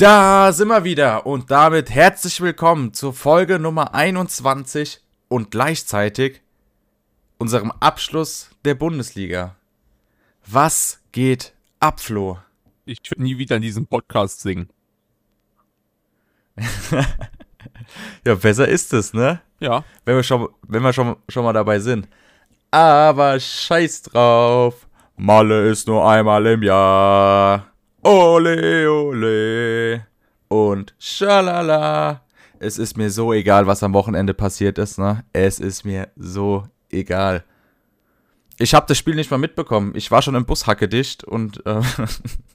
Da sind wir wieder und damit herzlich willkommen zur Folge Nummer 21 und gleichzeitig unserem Abschluss der Bundesliga. Was geht ab, Flo? Ich würde nie wieder in diesem Podcast singen. ja, besser ist es, ne? Ja. Wenn wir schon, wenn wir schon, schon mal dabei sind. Aber scheiß drauf. Malle ist nur einmal im Jahr. Ole, ole. Und schalala. Es ist mir so egal, was am Wochenende passiert ist, ne? Es ist mir so egal. Ich habe das Spiel nicht mal mitbekommen. Ich war schon im Bus hackedicht und äh,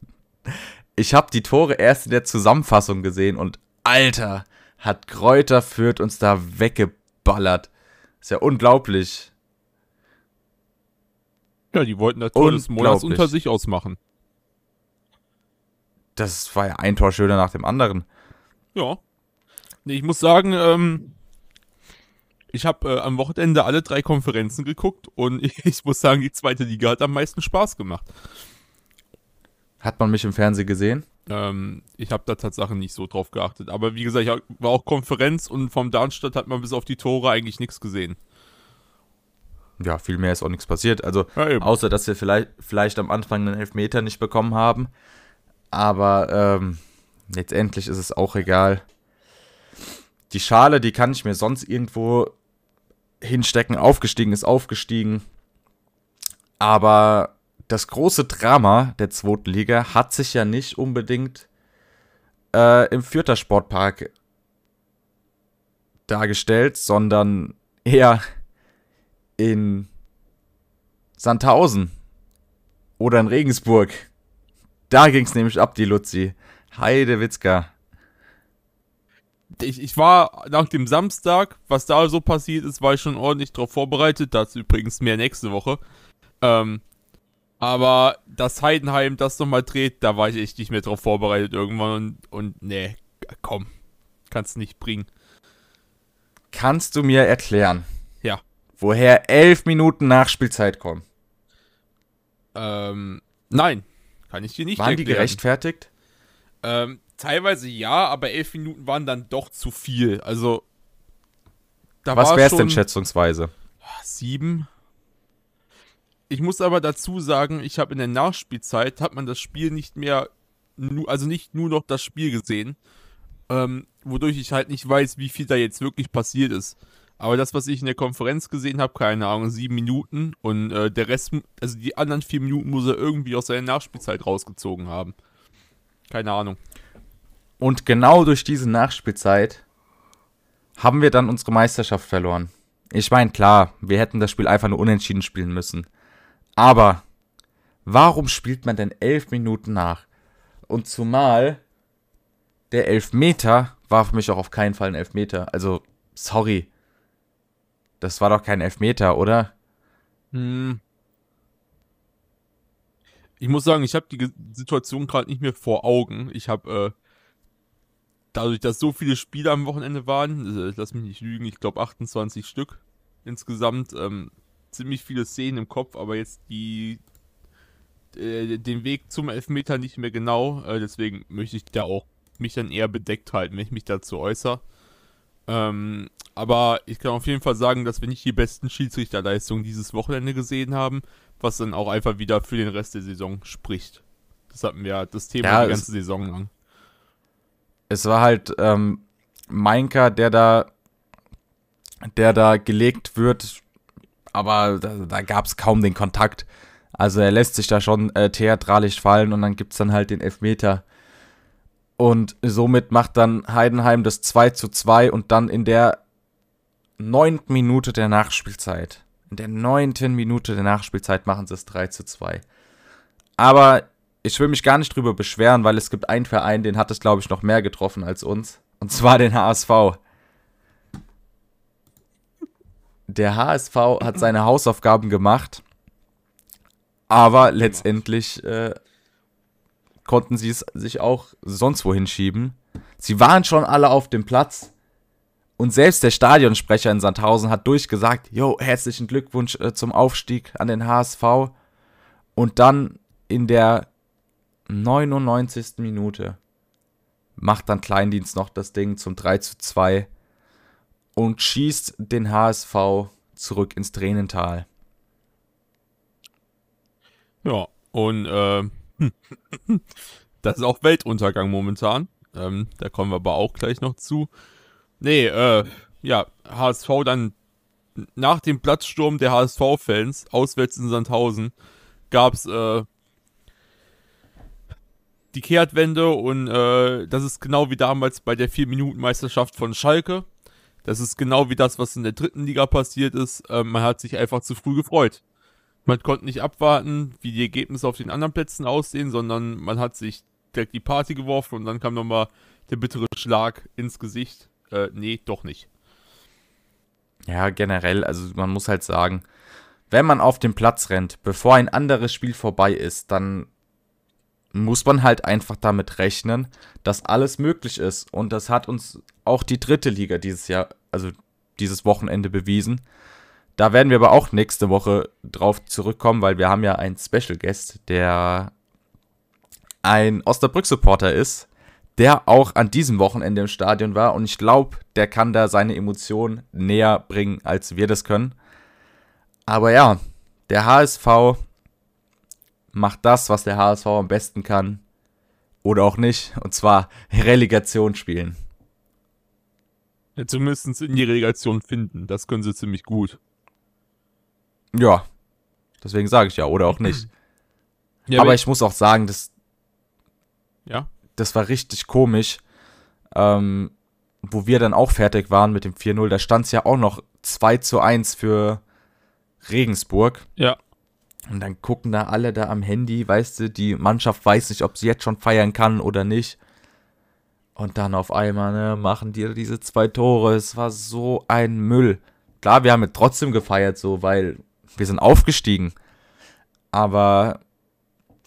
ich habe die Tore erst in der Zusammenfassung gesehen und Alter, hat Kräuter Fürth uns da weggeballert. Ist ja unglaublich. Ja, die wollten das Tor des Monats unter sich ausmachen. Das war ja ein Tor schöner nach dem anderen. Ja. Nee, ich muss sagen, ähm, ich habe äh, am Wochenende alle drei Konferenzen geguckt und ich, ich, muss sagen, die zweite Liga hat am meisten Spaß gemacht. Hat man mich im Fernsehen gesehen? Ähm, ich habe da tatsächlich nicht so drauf geachtet. Aber wie gesagt, ich war auch Konferenz und vom Darmstadt hat man bis auf die Tore eigentlich nichts gesehen ja, viel mehr ist auch nichts passiert. Also, ja, außer dass wir vielleicht, vielleicht am Anfang einen Elfmeter nicht bekommen haben. Aber ähm, letztendlich ist es auch egal. Die Schale, die kann ich mir sonst irgendwo hinstecken. Aufgestiegen ist aufgestiegen. Aber das große Drama der zweiten Liga hat sich ja nicht unbedingt äh, im Fürther Sportpark dargestellt, sondern eher in Sandhausen oder in Regensburg. Da ging es nämlich ab, die Luzi. Heide Witzka. Ich, ich war nach dem Samstag, was da so passiert ist, war ich schon ordentlich darauf vorbereitet. Dazu übrigens mehr nächste Woche. Ähm, aber dass Heidenheim das nochmal dreht, da war ich echt nicht mehr drauf vorbereitet irgendwann. Und, und nee, komm, kannst nicht bringen. Kannst du mir erklären, woher elf Minuten Nachspielzeit kommen? Ähm, nein, kann ich dir nicht Waren erklären. die gerechtfertigt? Ähm, teilweise ja, aber elf Minuten waren dann doch zu viel. Also, da Was wäre es denn schätzungsweise? Sieben. Ich muss aber dazu sagen, ich habe in der Nachspielzeit, hat man das Spiel nicht mehr, also nicht nur noch das Spiel gesehen, ähm, wodurch ich halt nicht weiß, wie viel da jetzt wirklich passiert ist. Aber das, was ich in der Konferenz gesehen habe, keine Ahnung, sieben Minuten und äh, der Rest, also die anderen vier Minuten muss er irgendwie aus seiner Nachspielzeit rausgezogen haben. Keine Ahnung. Und genau durch diese Nachspielzeit haben wir dann unsere Meisterschaft verloren. Ich meine, klar, wir hätten das Spiel einfach nur unentschieden spielen müssen. Aber warum spielt man denn elf Minuten nach? Und zumal der Elfmeter war für mich auch auf keinen Fall ein Elfmeter. Also, sorry. Das war doch kein Elfmeter, oder? Hm. Ich muss sagen, ich habe die Situation gerade nicht mehr vor Augen. Ich habe, äh, dadurch, dass so viele Spiele am Wochenende waren, äh, lass mich nicht lügen, ich glaube 28 Stück insgesamt, ähm, ziemlich viele Szenen im Kopf, aber jetzt die äh, den Weg zum Elfmeter nicht mehr genau. Äh, deswegen möchte ich da auch mich dann eher bedeckt halten, wenn ich mich dazu äußere. Ähm, aber ich kann auf jeden Fall sagen, dass wir nicht die besten Schiedsrichterleistungen dieses Wochenende gesehen haben, was dann auch einfach wieder für den Rest der Saison spricht. Das hatten wir das Thema ja, die ganze Saison lang. Es war halt ähm, Mainka, der da, der da gelegt wird, aber da, da gab es kaum den Kontakt. Also er lässt sich da schon äh, theatralisch fallen und dann gibt es dann halt den Elfmeter und somit macht dann Heidenheim das 2 zu 2 und dann in der neunten Minute der Nachspielzeit, in der neunten Minute der Nachspielzeit machen sie es 3 zu 2. Aber ich will mich gar nicht drüber beschweren, weil es gibt einen Verein, den hat es, glaube ich, noch mehr getroffen als uns. Und zwar den HSV. Der HSV hat seine Hausaufgaben gemacht, aber letztendlich äh, konnten sie es sich auch sonst wohin schieben. Sie waren schon alle auf dem Platz. Und selbst der Stadionsprecher in Sandhausen hat durchgesagt, jo, herzlichen Glückwunsch äh, zum Aufstieg an den HSV. Und dann in der 99. Minute macht dann Kleindienst noch das Ding zum 3 zu 2 und schießt den HSV zurück ins Tränental. Ja, und äh, das ist auch Weltuntergang momentan. Ähm, da kommen wir aber auch gleich noch zu. Nee, äh, ja, HSV dann nach dem Platzsturm der HSV-Fans auswärts in Sandhausen gab es äh, die Kehrtwende und äh, das ist genau wie damals bei der 4-Minuten-Meisterschaft von Schalke. Das ist genau wie das, was in der dritten Liga passiert ist. Äh, man hat sich einfach zu früh gefreut. Man konnte nicht abwarten, wie die Ergebnisse auf den anderen Plätzen aussehen, sondern man hat sich direkt die Party geworfen und dann kam nochmal der bittere Schlag ins Gesicht. Äh, nee, doch nicht. Ja, generell, also man muss halt sagen, wenn man auf den Platz rennt, bevor ein anderes Spiel vorbei ist, dann muss man halt einfach damit rechnen, dass alles möglich ist. Und das hat uns auch die dritte Liga dieses Jahr, also dieses Wochenende bewiesen. Da werden wir aber auch nächste Woche drauf zurückkommen, weil wir haben ja einen Special Guest, der ein Osnabrück-Supporter ist, der auch an diesem Wochenende im Stadion war. Und ich glaube, der kann da seine Emotionen näher bringen, als wir das können. Aber ja, der HSV macht das, was der HSV am besten kann. Oder auch nicht. Und zwar Relegation spielen. Ja, zumindest in die Relegation finden. Das können sie ziemlich gut. Ja. Deswegen sage ich ja, oder auch nicht. Ja, aber ich muss auch sagen, das, ja? das war richtig komisch. Ähm, wo wir dann auch fertig waren mit dem 4-0, da stand es ja auch noch 2 zu 1 für Regensburg. Ja. Und dann gucken da alle da am Handy, weißt du, die Mannschaft weiß nicht, ob sie jetzt schon feiern kann oder nicht. Und dann auf einmal, ne, machen die diese zwei Tore. Es war so ein Müll. Klar, wir haben trotzdem gefeiert, so, weil wir sind aufgestiegen. Aber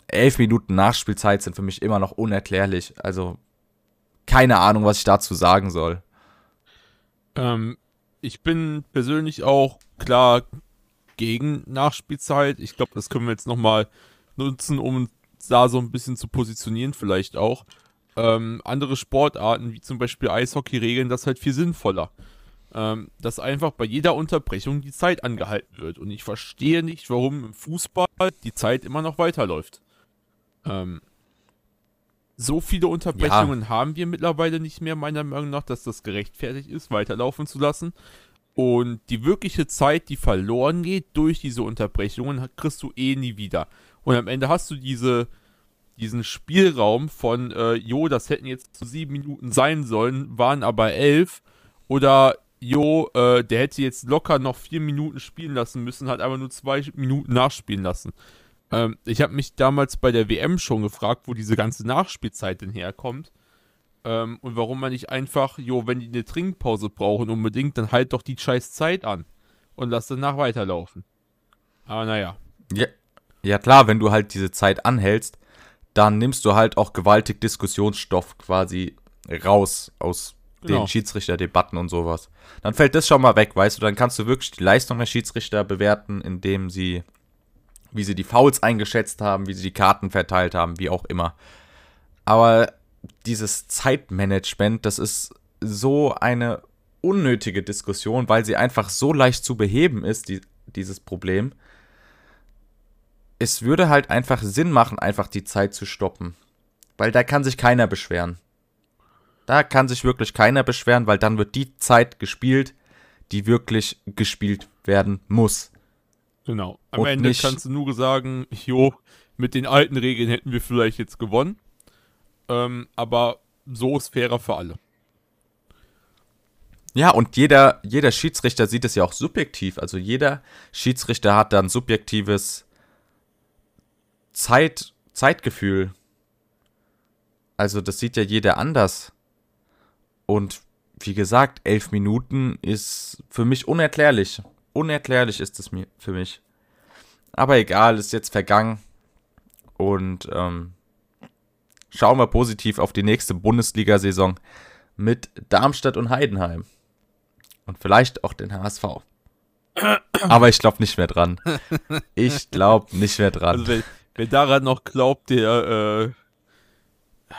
elf Minuten Nachspielzeit sind für mich immer noch unerklärlich. Also, keine Ahnung, was ich dazu sagen soll. Ähm, ich bin persönlich auch klar gegen Nachspielzeit. Ich glaube, das können wir jetzt nochmal nutzen, um da so ein bisschen zu positionieren, vielleicht auch. Ähm, andere Sportarten, wie zum Beispiel Eishockey, regeln das halt viel sinnvoller. Ähm, dass einfach bei jeder Unterbrechung die Zeit angehalten wird. Und ich verstehe nicht, warum im Fußball die Zeit immer noch weiterläuft. Ähm, so viele Unterbrechungen ja. haben wir mittlerweile nicht mehr, meiner Meinung nach, dass das gerechtfertigt ist, weiterlaufen zu lassen. Und die wirkliche Zeit, die verloren geht durch diese Unterbrechungen, kriegst du eh nie wieder. Und am Ende hast du diese, diesen Spielraum von, äh, jo, das hätten jetzt zu sieben Minuten sein sollen, waren aber elf. Oder, jo, äh, der hätte jetzt locker noch vier Minuten spielen lassen müssen, hat aber nur zwei Minuten nachspielen lassen. Ähm, ich habe mich damals bei der WM schon gefragt, wo diese ganze Nachspielzeit denn herkommt. Ähm, und warum man nicht einfach, jo, wenn die eine Trinkpause brauchen unbedingt, dann halt doch die scheiß Zeit an und lass danach weiterlaufen. Aber naja. Ja, ja klar, wenn du halt diese Zeit anhältst, dann nimmst du halt auch gewaltig Diskussionsstoff quasi raus aus genau. den Schiedsrichterdebatten und sowas. Dann fällt das schon mal weg, weißt du, dann kannst du wirklich die Leistung der Schiedsrichter bewerten, indem sie, wie sie die Fouls eingeschätzt haben, wie sie die Karten verteilt haben, wie auch immer. Aber dieses Zeitmanagement, das ist so eine unnötige Diskussion, weil sie einfach so leicht zu beheben ist, die, dieses Problem. Es würde halt einfach Sinn machen, einfach die Zeit zu stoppen. Weil da kann sich keiner beschweren. Da kann sich wirklich keiner beschweren, weil dann wird die Zeit gespielt, die wirklich gespielt werden muss. Genau. Am Und Ende kannst du nur sagen, jo, mit den alten Regeln hätten wir vielleicht jetzt gewonnen. Ähm, aber so ist fairer für alle. Ja, und jeder, jeder Schiedsrichter sieht es ja auch subjektiv. Also jeder Schiedsrichter hat da ein subjektives Zeit, Zeitgefühl. Also das sieht ja jeder anders. Und wie gesagt, elf Minuten ist für mich unerklärlich. Unerklärlich ist es mir für mich. Aber egal, ist jetzt vergangen. Und ähm, schauen wir positiv auf die nächste Bundesliga-Saison mit Darmstadt und Heidenheim. Und vielleicht auch den HSV. Aber ich glaube nicht mehr dran. Ich glaube nicht mehr dran. Also wer, daran noch glaubt, der äh,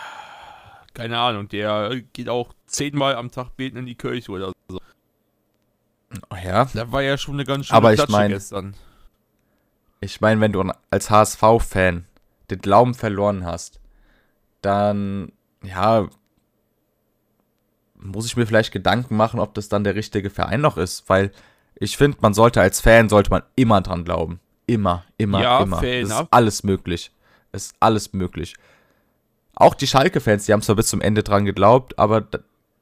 keine Ahnung, der geht auch zehnmal am Tag beten in die Kirche oder so. Oh ja. Da war ja schon eine ganz schöne Aber ich mein- gestern. Ich meine, wenn du als HSV-Fan den Glauben verloren hast, dann, ja, muss ich mir vielleicht Gedanken machen, ob das dann der richtige Verein noch ist, weil ich finde, man sollte als Fan, sollte man immer dran glauben. Immer, immer, Ja, immer. Es ist alles möglich. Es ist alles möglich. Auch die Schalke-Fans, die haben zwar bis zum Ende dran geglaubt, aber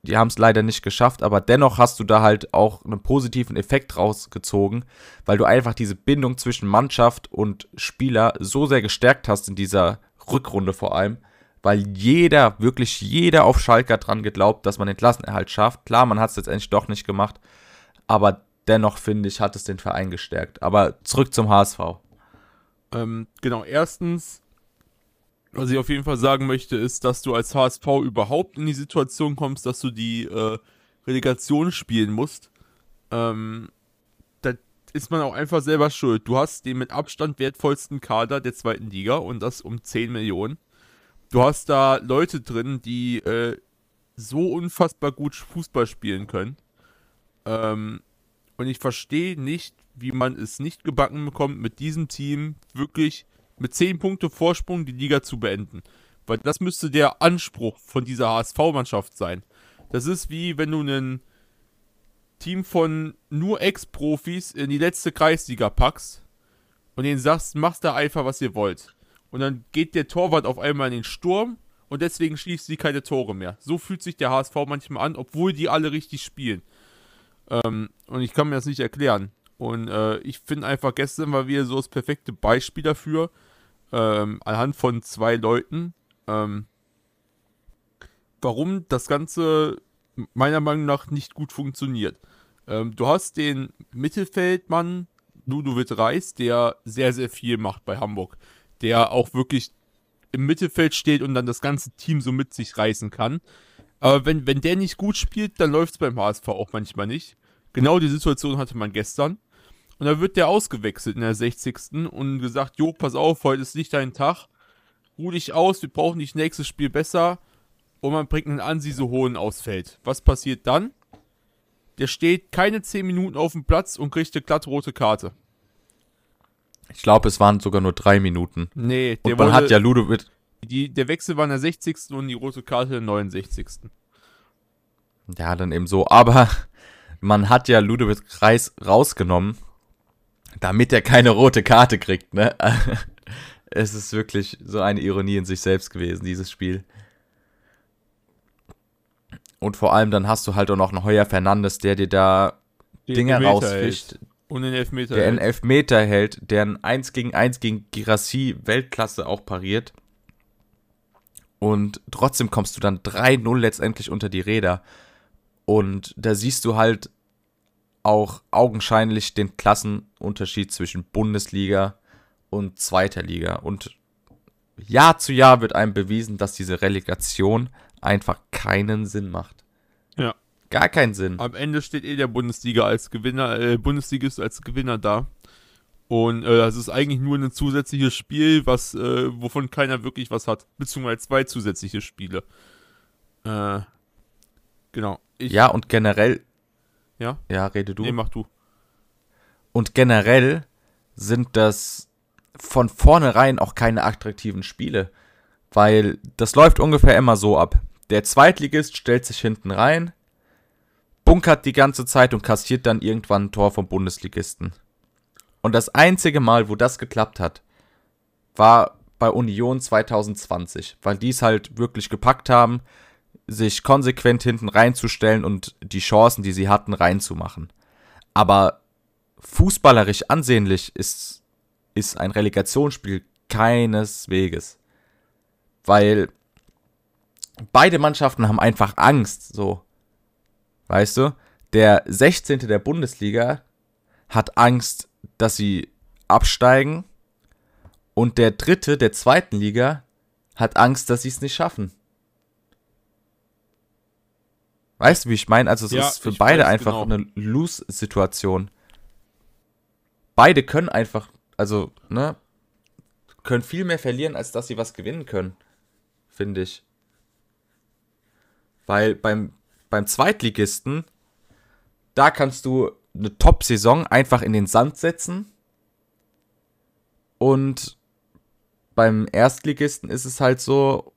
die haben es leider nicht geschafft. Aber dennoch hast du da halt auch einen positiven Effekt rausgezogen, weil du einfach diese Bindung zwischen Mannschaft und Spieler so sehr gestärkt hast in dieser Rückrunde vor allem, weil jeder, wirklich jeder auf Schalke dran geglaubt, dass man den Klassenerhalt schafft. Klar, man hat es letztendlich doch nicht gemacht, aber dennoch finde ich, hat es den Verein gestärkt. Aber zurück zum HSV. Ähm, genau, erstens, was ich auf jeden Fall sagen möchte, ist, dass du als HSV überhaupt in die Situation kommst, dass du die äh, Relegation spielen musst. Ähm, da ist man auch einfach selber schuld. Du hast den mit Abstand wertvollsten Kader der zweiten Liga und das um 10 Millionen. Du hast da Leute drin, die äh, so unfassbar gut Fußball spielen können. Ähm, und ich verstehe nicht, wie man es nicht gebacken bekommt, mit diesem Team wirklich mit 10 Punkte Vorsprung die Liga zu beenden. Weil das müsste der Anspruch von dieser HSV-Mannschaft sein. Das ist wie wenn du ein Team von nur Ex-Profis in die letzte Kreisliga packst und denen sagst, macht da einfach, was ihr wollt. Und dann geht der Torwart auf einmal in den Sturm und deswegen schießt sie keine Tore mehr. So fühlt sich der HSV manchmal an, obwohl die alle richtig spielen. Ähm, und ich kann mir das nicht erklären. Und äh, ich finde einfach, gestern war wieder so das perfekte Beispiel dafür, ähm, anhand von zwei Leuten, ähm, warum das Ganze meiner Meinung nach nicht gut funktioniert. Ähm, du hast den Mittelfeldmann Ludovic Reis, der sehr, sehr viel macht bei Hamburg. Der auch wirklich im Mittelfeld steht und dann das ganze Team so mit sich reißen kann. Aber wenn, wenn der nicht gut spielt, dann läuft es beim HSV auch manchmal nicht. Genau die Situation hatte man gestern. Und da wird der ausgewechselt in der 60. und gesagt, Jo, pass auf, heute ist nicht dein Tag. Ruh dich aus, wir brauchen dich nächstes Spiel besser. Und man bringt einen Ansi so hohen ausfällt. Was passiert dann? Der steht keine 10 Minuten auf dem Platz und kriegt eine glatt rote Karte. Ich glaube, es waren sogar nur drei Minuten. Nee, der, Und man wurde, hat ja Ludovic, die, der Wechsel war in der 60. und die rote Karte in der 69. Ja, dann eben so. Aber man hat ja Ludovic Reis rausgenommen, damit er keine rote Karte kriegt, ne? Es ist wirklich so eine Ironie in sich selbst gewesen, dieses Spiel. Und vor allem dann hast du halt auch noch einen Heuer Fernandes, der dir da Dinger Elfmeter rausfischt, hält. Und den Elfmeter. der einen hält. Elfmeter hält, der ein 1 gegen 1 gegen Girassi Weltklasse auch pariert. Und trotzdem kommst du dann 3-0 letztendlich unter die Räder. Und da siehst du halt auch augenscheinlich den Klassenunterschied zwischen Bundesliga und zweiter Liga. Und Jahr zu Jahr wird einem bewiesen, dass diese Relegation einfach keinen Sinn macht. Ja. Gar keinen Sinn. Am Ende steht eh der Bundesliga als Gewinner, äh, Bundesligist als Gewinner da. Und äh, das ist eigentlich nur ein zusätzliches Spiel, was, äh, wovon keiner wirklich was hat. Beziehungsweise zwei zusätzliche Spiele. Äh, genau. Ich, Ja, und generell. Ja? Ja, rede du. Nee, mach du. Und generell sind das von vornherein auch keine attraktiven Spiele. Weil das läuft ungefähr immer so ab. Der Zweitligist stellt sich hinten rein, bunkert die ganze Zeit und kassiert dann irgendwann ein Tor vom Bundesligisten. Und das einzige Mal, wo das geklappt hat, war bei Union 2020, weil die es halt wirklich gepackt haben, sich konsequent hinten reinzustellen und die Chancen, die sie hatten, reinzumachen. Aber fußballerisch ansehnlich ist, ist ein Relegationsspiel keinesweges. Weil beide Mannschaften haben einfach Angst, so. Weißt du? Der 16. der Bundesliga hat Angst, dass sie absteigen. Und der dritte der zweiten Liga hat Angst, dass sie es nicht schaffen. Weißt du, wie ich meine? Also es Ja, ist für beide einfach genau. eine Lose-Situation. Beide können einfach, also, ne, können viel mehr verlieren, als dass sie was gewinnen können. Finde ich. Weil beim, beim Zweitligisten, da kannst du eine Top-Saison einfach in den Sand setzen. Und beim Erstligisten ist es halt so,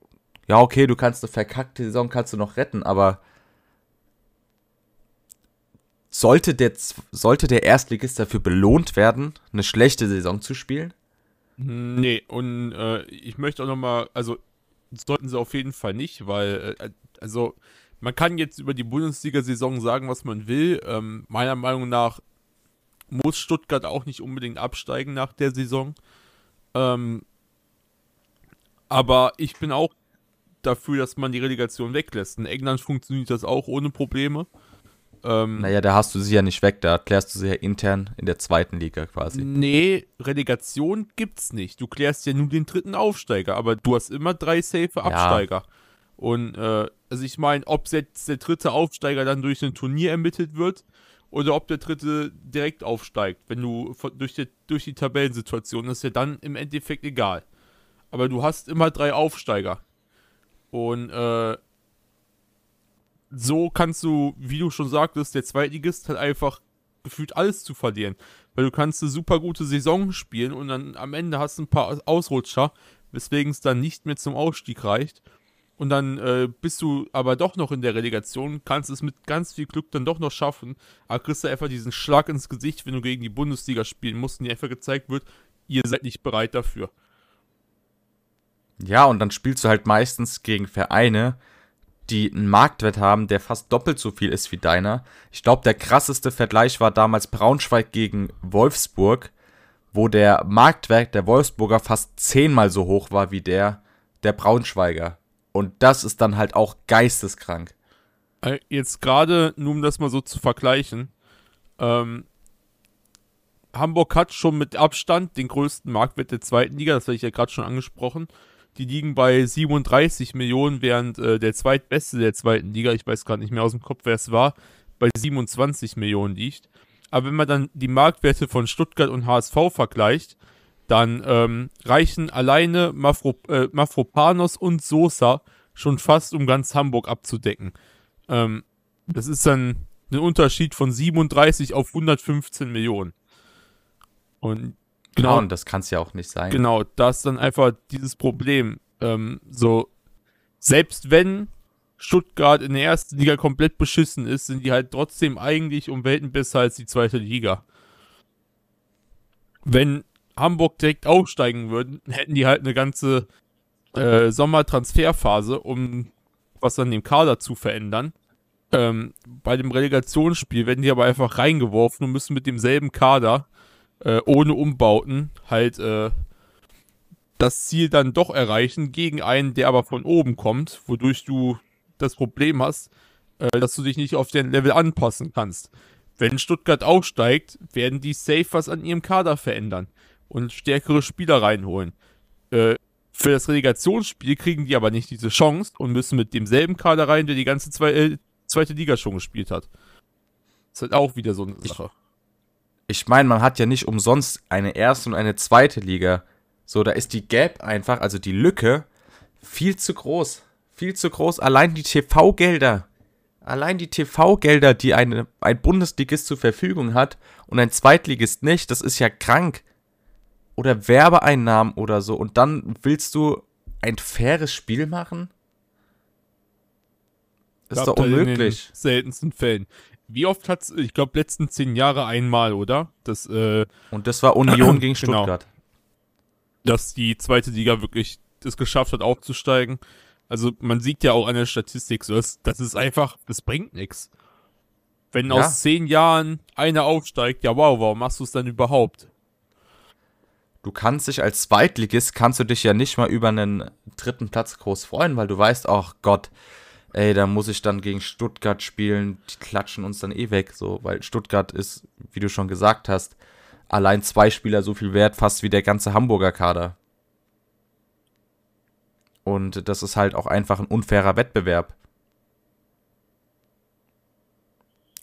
ja, okay, du kannst eine verkackte Saison kannst du noch retten, aber sollte der, sollte der Erstligist dafür belohnt werden, eine schlechte Saison zu spielen? Nee, und äh, ich möchte auch nochmal, also sollten sie auf jeden Fall nicht, weil, äh, also man kann jetzt über die Bundesliga-Saison sagen, was man will. Ähm, meiner Meinung nach muss Stuttgart auch nicht unbedingt absteigen nach der Saison. Ähm, aber ich bin auch dafür, dass man die Relegation weglässt. In England funktioniert das auch ohne Probleme. Ähm, naja, da hast du sie ja nicht weg, da klärst du sie ja intern in der zweiten Liga quasi. Nee, Relegation gibt's nicht. Du klärst ja nur den dritten Aufsteiger, aber du hast immer drei safe Absteiger. Ja. Und äh, also ich meine, ob jetzt der dritte Aufsteiger dann durch ein Turnier ermittelt wird oder ob der dritte direkt aufsteigt, wenn du von, durch, die, durch die Tabellensituation, ist ja dann im Endeffekt egal. Aber du hast immer drei Aufsteiger. Und äh, so kannst du, wie du schon sagtest, der Zweitligist hat einfach gefühlt alles zu verlieren. Weil du kannst eine super gute Saison spielen und dann am Ende hast du ein paar Ausrutscher, weswegen es dann nicht mehr zum Ausstieg reicht. Und dann äh, bist du aber doch noch in der Relegation, kannst es mit ganz viel Glück dann doch noch schaffen, aber kriegst du einfach diesen Schlag ins Gesicht, wenn du gegen die Bundesliga spielen musst und dir einfach gezeigt wird, ihr seid nicht bereit dafür. Ja, und dann spielst du halt meistens gegen Vereine, die einen Marktwert haben, der fast doppelt so viel ist wie deiner. Ich glaube, der krasseste Vergleich war damals Braunschweig gegen Wolfsburg, wo der Marktwert der Wolfsburger fast zehnmal so hoch war wie der der Braunschweiger. Und das ist dann halt auch geisteskrank. Äh, jetzt gerade, nur um das mal so zu vergleichen, ähm, Hamburg hat schon mit Abstand den größten Marktwert der zweiten Liga, das habe ich ja gerade schon angesprochen. Die liegen bei 37 Millionen, während äh, der zweitbeste der zweiten Liga, ich weiß gerade nicht mehr aus dem Kopf, wer es war, bei 27 Millionen liegt. Aber wenn man dann die Marktwerte von Stuttgart und HSV vergleicht, dann ähm, reichen alleine Mafro, äh, Mafropanos und Sosa schon fast, um ganz Hamburg abzudecken. Ähm, das ist dann ein Unterschied von 37 auf 115 Millionen. Und Genau, und das kann es ja auch nicht sein. Genau, da ist dann einfach dieses Problem. Ähm, so, selbst wenn Stuttgart in der ersten Liga komplett beschissen ist, sind die halt trotzdem eigentlich um Welten besser als die zweite Liga. Wenn Hamburg direkt aufsteigen würden, hätten die halt eine ganze äh, Sommertransferphase, um was an dem Kader zu verändern. Ähm, bei dem Relegationsspiel werden die aber einfach reingeworfen und müssen mit demselben Kader äh, ohne Umbauten halt äh, das Ziel dann doch erreichen gegen einen, der aber von oben kommt, wodurch du das Problem hast, äh, dass du dich nicht auf den Level anpassen kannst. Wenn Stuttgart aufsteigt, werden die safe was an ihrem Kader verändern und stärkere Spieler reinholen. Äh, für das Relegationsspiel kriegen die aber nicht diese Chance und müssen mit demselben Kader rein, der die ganze zwei, äh, zweite Liga schon gespielt hat. Das ist halt auch wieder so eine Sache. Ich ich meine, man hat ja nicht umsonst eine erste und eine zweite Liga. So, da ist die Gap einfach, also die Lücke, viel zu groß. Viel zu groß. Allein die TV-Gelder. Allein die TV-Gelder, die eine, ein Bundesligist zur Verfügung hat und ein Zweitligist nicht, das ist ja krank. Oder Werbeeinnahmen oder so. Und dann willst du ein faires Spiel machen? Ist doch unmöglich. In den seltensten Fällen. Wie oft hat es, ich glaube, letzten zehn Jahre einmal, oder? Das, äh, Und das war Union gegen genau. Stuttgart. Genau, dass die zweite Liga wirklich es geschafft hat, aufzusteigen. Also man sieht ja auch an der Statistik, so das, das ist einfach, das bringt nichts. Wenn ja. aus zehn Jahren einer aufsteigt, ja wow, warum machst du es dann überhaupt? Du kannst dich als Zweitligist, kannst du dich ja nicht mal über einen dritten Platz groß freuen, weil du weißt, ach Gott, ey, da muss ich dann gegen Stuttgart spielen, die klatschen uns dann eh weg, so, weil Stuttgart ist, wie du schon gesagt hast, allein zwei Spieler so viel wert, fast wie der ganze Hamburger Kader. Und das ist halt auch einfach ein unfairer Wettbewerb.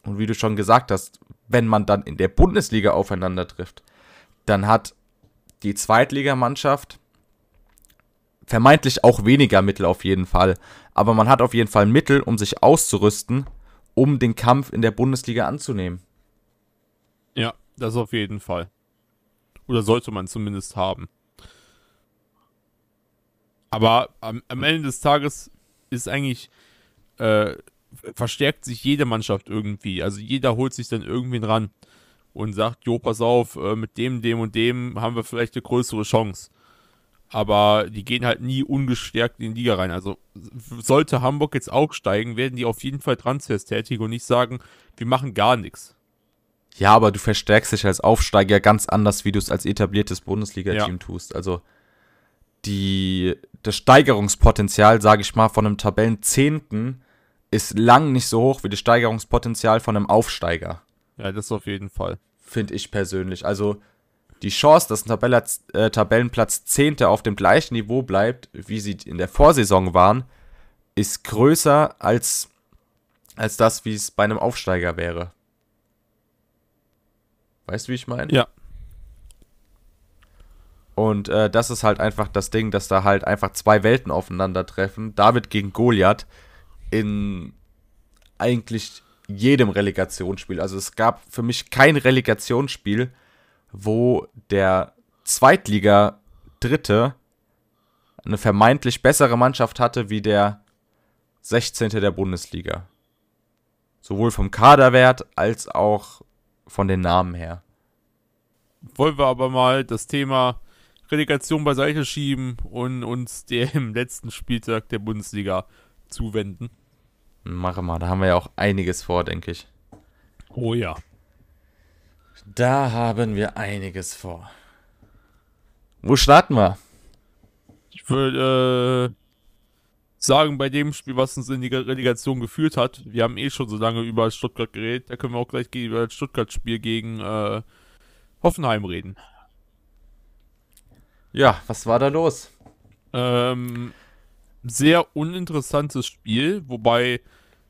Und wie du schon gesagt hast, wenn man dann in der Bundesliga aufeinander trifft, dann hat die Zweitligamannschaft vermeintlich auch weniger Mittel auf jeden Fall. Aber man hat auf jeden Fall Mittel, um sich auszurüsten, um den Kampf in der Bundesliga anzunehmen. Ja, das auf jeden Fall. Oder sollte man zumindest haben. Aber am, am Ende des Tages ist eigentlich, äh, verstärkt sich jede Mannschaft irgendwie. Also jeder holt sich dann irgendwen ran und sagt, jo, pass auf, äh, mit dem, dem und dem haben wir vielleicht eine größere Chance. Aber die gehen halt nie ungestärkt in die Liga rein. Also sollte Hamburg jetzt aufsteigen, werden die auf jeden Fall Transfers tätigen und nicht sagen, wir machen gar nichts. Ja, aber du verstärkst dich als Aufsteiger ganz anders, wie du es als etabliertes Bundesliga-Team Ja. tust. Also die, das Steigerungspotenzial, sage ich mal, von einem Tabellenzehnten ist lang nicht so hoch wie das Steigerungspotenzial von einem Aufsteiger, Ja, das auf jeden Fall. finde ich persönlich. Also die Chance, dass ein Tabella, äh, Tabellenplatz Zehnte auf dem gleichen Niveau bleibt, wie sie in der Vorsaison waren, ist größer als, als das, wie es bei einem Aufsteiger wäre. Weißt du, wie ich meine? Ja. Und äh, das ist halt einfach das Ding, dass da halt einfach zwei Welten aufeinandertreffen. David gegen Goliath in eigentlich jedem Relegationsspiel. Also es gab für mich kein Relegationsspiel, wo der Zweitliga-Dritte eine vermeintlich bessere Mannschaft hatte wie der 16. der Bundesliga. Sowohl vom Kaderwert als auch von den Namen her. Wollen wir aber mal das Thema Relegation beiseite schieben und uns dem letzten Spieltag der Bundesliga zuwenden. Mache mal, da haben wir ja auch einiges vor, denke ich. Oh ja. Da haben wir einiges vor. Wo starten wir? Ich würde äh, sagen, bei dem Spiel, was uns in die Relegation geführt hat, wir haben eh schon so lange über Stuttgart geredet, da können wir auch gleich über das Stuttgart-Spiel gegen äh, Hoffenheim reden. Ja, was war da los? Ähm, sehr uninteressantes Spiel, wobei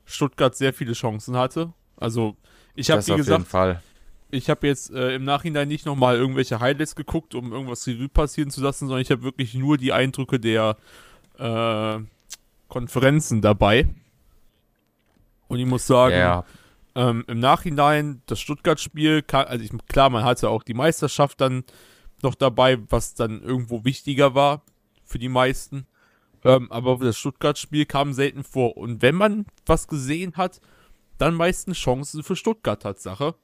Stuttgart sehr viele Chancen hatte. Also, ich habe, wie auf gesagt, jeden Fall. Ich habe jetzt äh, im Nachhinein nicht nochmal irgendwelche Highlights geguckt, um irgendwas Revue passieren zu lassen, sondern ich habe wirklich nur die Eindrücke der äh, Konferenzen dabei. Und ich muss sagen, Ja, ähm, im Nachhinein, das Stuttgart-Spiel, also ich, klar, man hatte auch die Meisterschaft dann noch dabei, was dann irgendwo wichtiger war für die meisten. Ähm, aber das Stuttgart-Spiel kam selten vor. Und wenn man was gesehen hat, dann meistens Chancen für Stuttgart Tatsache.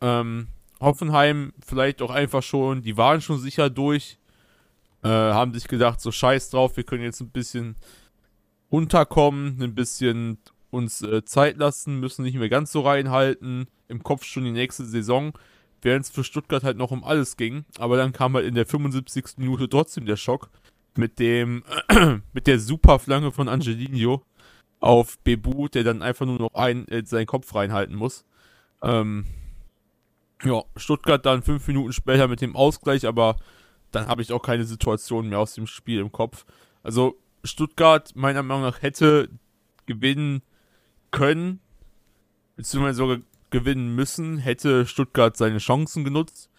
Ähm, Hoffenheim vielleicht auch einfach schon, die waren schon sicher durch, äh, haben sich gedacht, so scheiß drauf, wir können jetzt ein bisschen runterkommen, ein bisschen uns äh, Zeit lassen, müssen nicht mehr ganz so reinhalten, im Kopf schon die nächste Saison, während es für Stuttgart halt noch um alles ging. Aber dann kam halt in der 75. Minute trotzdem der Schock mit dem, mit der Superflanke von Angelino auf Bebu, der dann einfach nur noch ein, äh, seinen Kopf reinhalten muss. Ähm, ja, Stuttgart dann fünf Minuten später mit dem Ausgleich, aber dann habe ich auch keine Situation mehr aus dem Spiel im Kopf. Also Stuttgart meiner Meinung nach hätte gewinnen können, beziehungsweise sogar gewinnen müssen, hätte Stuttgart seine Chancen genutzt,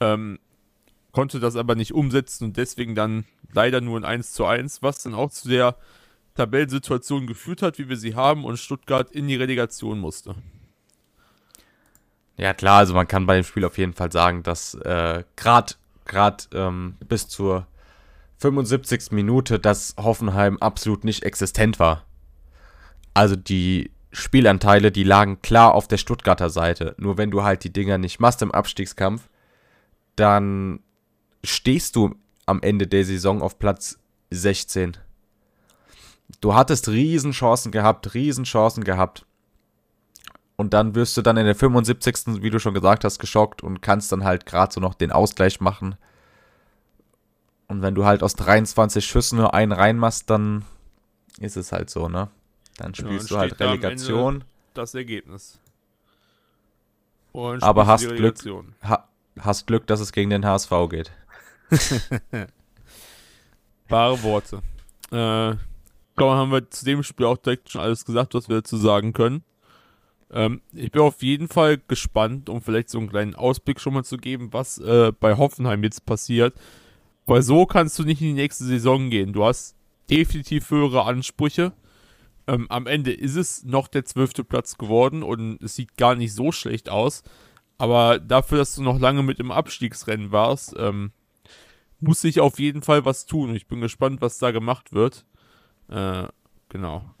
ähm, konnte das aber nicht umsetzen und deswegen dann leider nur ein 1 zu 1, was dann auch zu der Tabellensituation geführt hat, wie wir sie haben und Stuttgart in die Relegation musste. Ja klar, also man kann bei dem Spiel auf jeden Fall sagen, dass äh, gerade gerade ähm, bis zur 75. Minute, dass Hoffenheim absolut nicht existent war. Also die Spielanteile, die lagen klar auf der Stuttgarter Seite. Nur wenn du halt die Dinger nicht machst im Abstiegskampf, dann stehst du am Ende der Saison auf Platz 16. Du hattest Riesenchancen gehabt, Riesenchancen gehabt. Und dann wirst du dann in der 75. wie du schon gesagt hast, geschockt und kannst dann halt gerade so noch den Ausgleich machen. Und wenn du halt aus 23 Schüssen nur einen reinmachst, dann ist es halt so, ne? Dann Genau, spielst dann du halt steht da Relegation. Das Ergebnis. Und Aber hast Glück. Relegation. Ha hast Glück, dass es gegen den HSV geht. Wahre Worte. Äh, glaube, haben wir zu dem Spiel auch direkt schon alles gesagt, was wir dazu sagen können. Ähm, ich bin auf jeden Fall gespannt, um vielleicht so einen kleinen Ausblick schon mal zu geben, was äh, bei Hoffenheim jetzt passiert. Weil so kannst du nicht in die nächste Saison gehen. Du hast definitiv höhere Ansprüche. Ähm, am Ende ist es noch der zwölfte Platz geworden und es sieht gar nicht so schlecht aus. Aber dafür, dass du noch lange mit im Abstiegsrennen warst, ähm, muss ich auf jeden Fall was tun. Ich bin gespannt, was da gemacht wird. Äh, genau.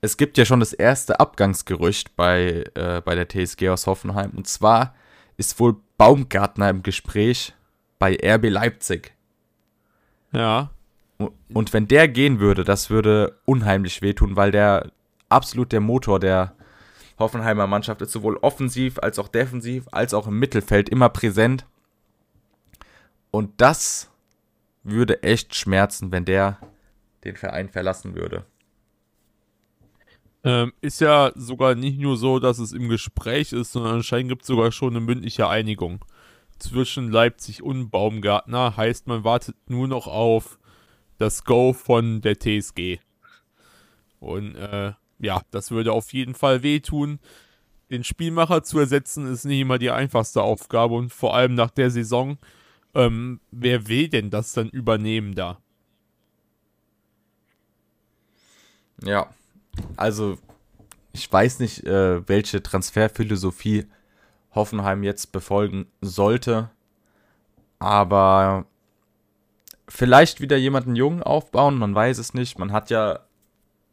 Es gibt ja schon das erste Abgangsgerücht bei, äh, bei der TSG aus Hoffenheim. Und zwar ist wohl Baumgartner im Gespräch bei RB Leipzig. Ja. Und wenn der gehen würde, das würde unheimlich wehtun, weil der absolut der Motor der Hoffenheimer Mannschaft ist, sowohl offensiv als auch defensiv, als auch im Mittelfeld immer präsent. Und das würde echt schmerzen, wenn der den Verein verlassen würde. Ähm, ist ja sogar nicht nur so, dass es im Gespräch ist, sondern anscheinend gibt es sogar schon eine mündliche Einigung zwischen Leipzig und Baumgartner. Heißt, man wartet nur noch auf das Go von der TSG. Und äh, ja, das würde auf jeden Fall wehtun. Den Spielmacher zu ersetzen ist nicht immer die einfachste Aufgabe und vor allem nach der Saison. Ähm, wer will denn das dann übernehmen da? Ja, also ich weiß nicht, äh, welche Transferphilosophie Hoffenheim jetzt befolgen sollte, aber vielleicht wieder jemanden jungen aufbauen, man weiß es nicht. Man hat ja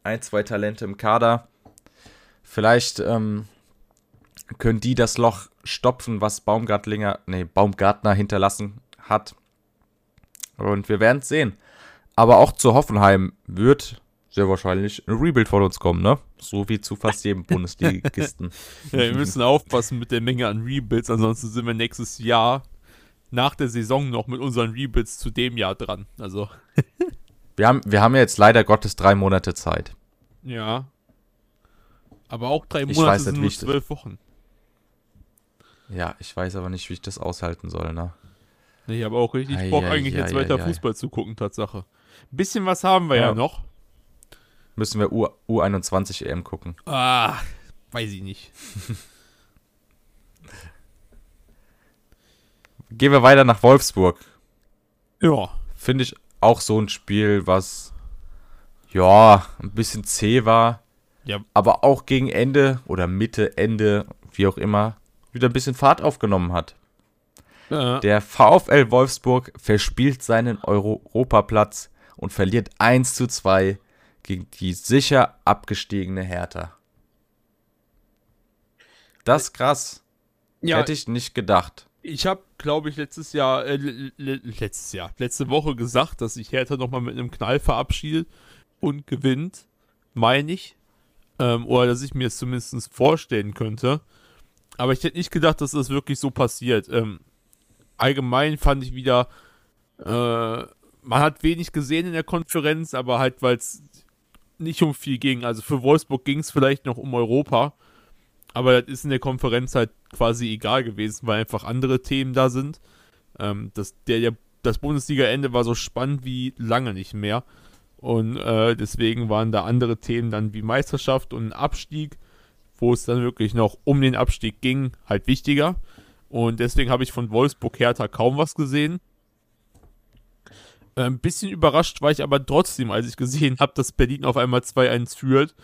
ein, zwei Talente im Kader. Vielleicht ähm, können die das Loch stopfen, was Baumgartlinger, nee, Baumgartner hinterlassen hat. Und wir werden es sehen. Aber auch zu Hoffenheim wird sehr wahrscheinlich ein Rebuild von uns kommen, ne? So wie zu fast jedem Bundesligisten. ja, wir müssen aufpassen mit der Menge an Rebuilds, ansonsten sind wir nächstes Jahr nach der Saison noch mit unseren Rebuilds zu dem Jahr dran. Also. wir, haben, wir haben ja jetzt leider Gottes drei Monate Zeit. Ja. Aber auch drei Monate weiß sind nur zwölf Wochen. Ja, ich weiß aber nicht, wie ich das aushalten soll, ne? Ich habe auch richtig Bock, eigentlich jetzt weiter Fußball zu gucken, Tatsache. Ein bisschen was haben wir ja, ja noch müssen wir U U21 EM gucken. Ah, weiß ich nicht. Gehen wir weiter nach Wolfsburg. Ja. Finde ich auch so ein Spiel, was ja, ein bisschen zäh war. Ja. Aber auch gegen Ende oder Mitte, Ende, wie auch immer, wieder ein bisschen Fahrt aufgenommen hat. Ja. Der VfL Wolfsburg verspielt seinen Europaplatz und verliert 1 zu 2 gegen die sicher abgestiegene Hertha. Das ist krass. Ja, Hätte ich nicht gedacht. Ich habe, glaube ich, letztes Jahr, äh, letztes Jahr, letzte Woche gesagt, dass sich Hertha nochmal mit einem Knall verabschiedet und gewinnt. Meine ich. Ähm, oder dass ich mir es zumindest vorstellen könnte. Aber ich hätte nicht gedacht, dass das wirklich so passiert. Ähm, allgemein fand ich wieder, äh, man hat wenig gesehen in der Konferenz, aber halt, weil es nicht um viel ging. Also für Wolfsburg ging es vielleicht noch um Europa. Aber das ist in der Konferenz halt quasi egal gewesen, weil einfach andere Themen da sind. Ähm, das, der, der, das Bundesliga-Ende war so spannend wie lange nicht mehr. Und äh, deswegen waren da andere Themen dann wie Meisterschaft und Abstieg, wo es dann wirklich noch um den Abstieg ging, halt wichtiger. Und deswegen habe ich von Wolfsburg Hertha kaum was gesehen. Äh, ein bisschen überrascht war ich aber trotzdem, als ich gesehen habe, dass Berlin auf einmal 2-1 führt.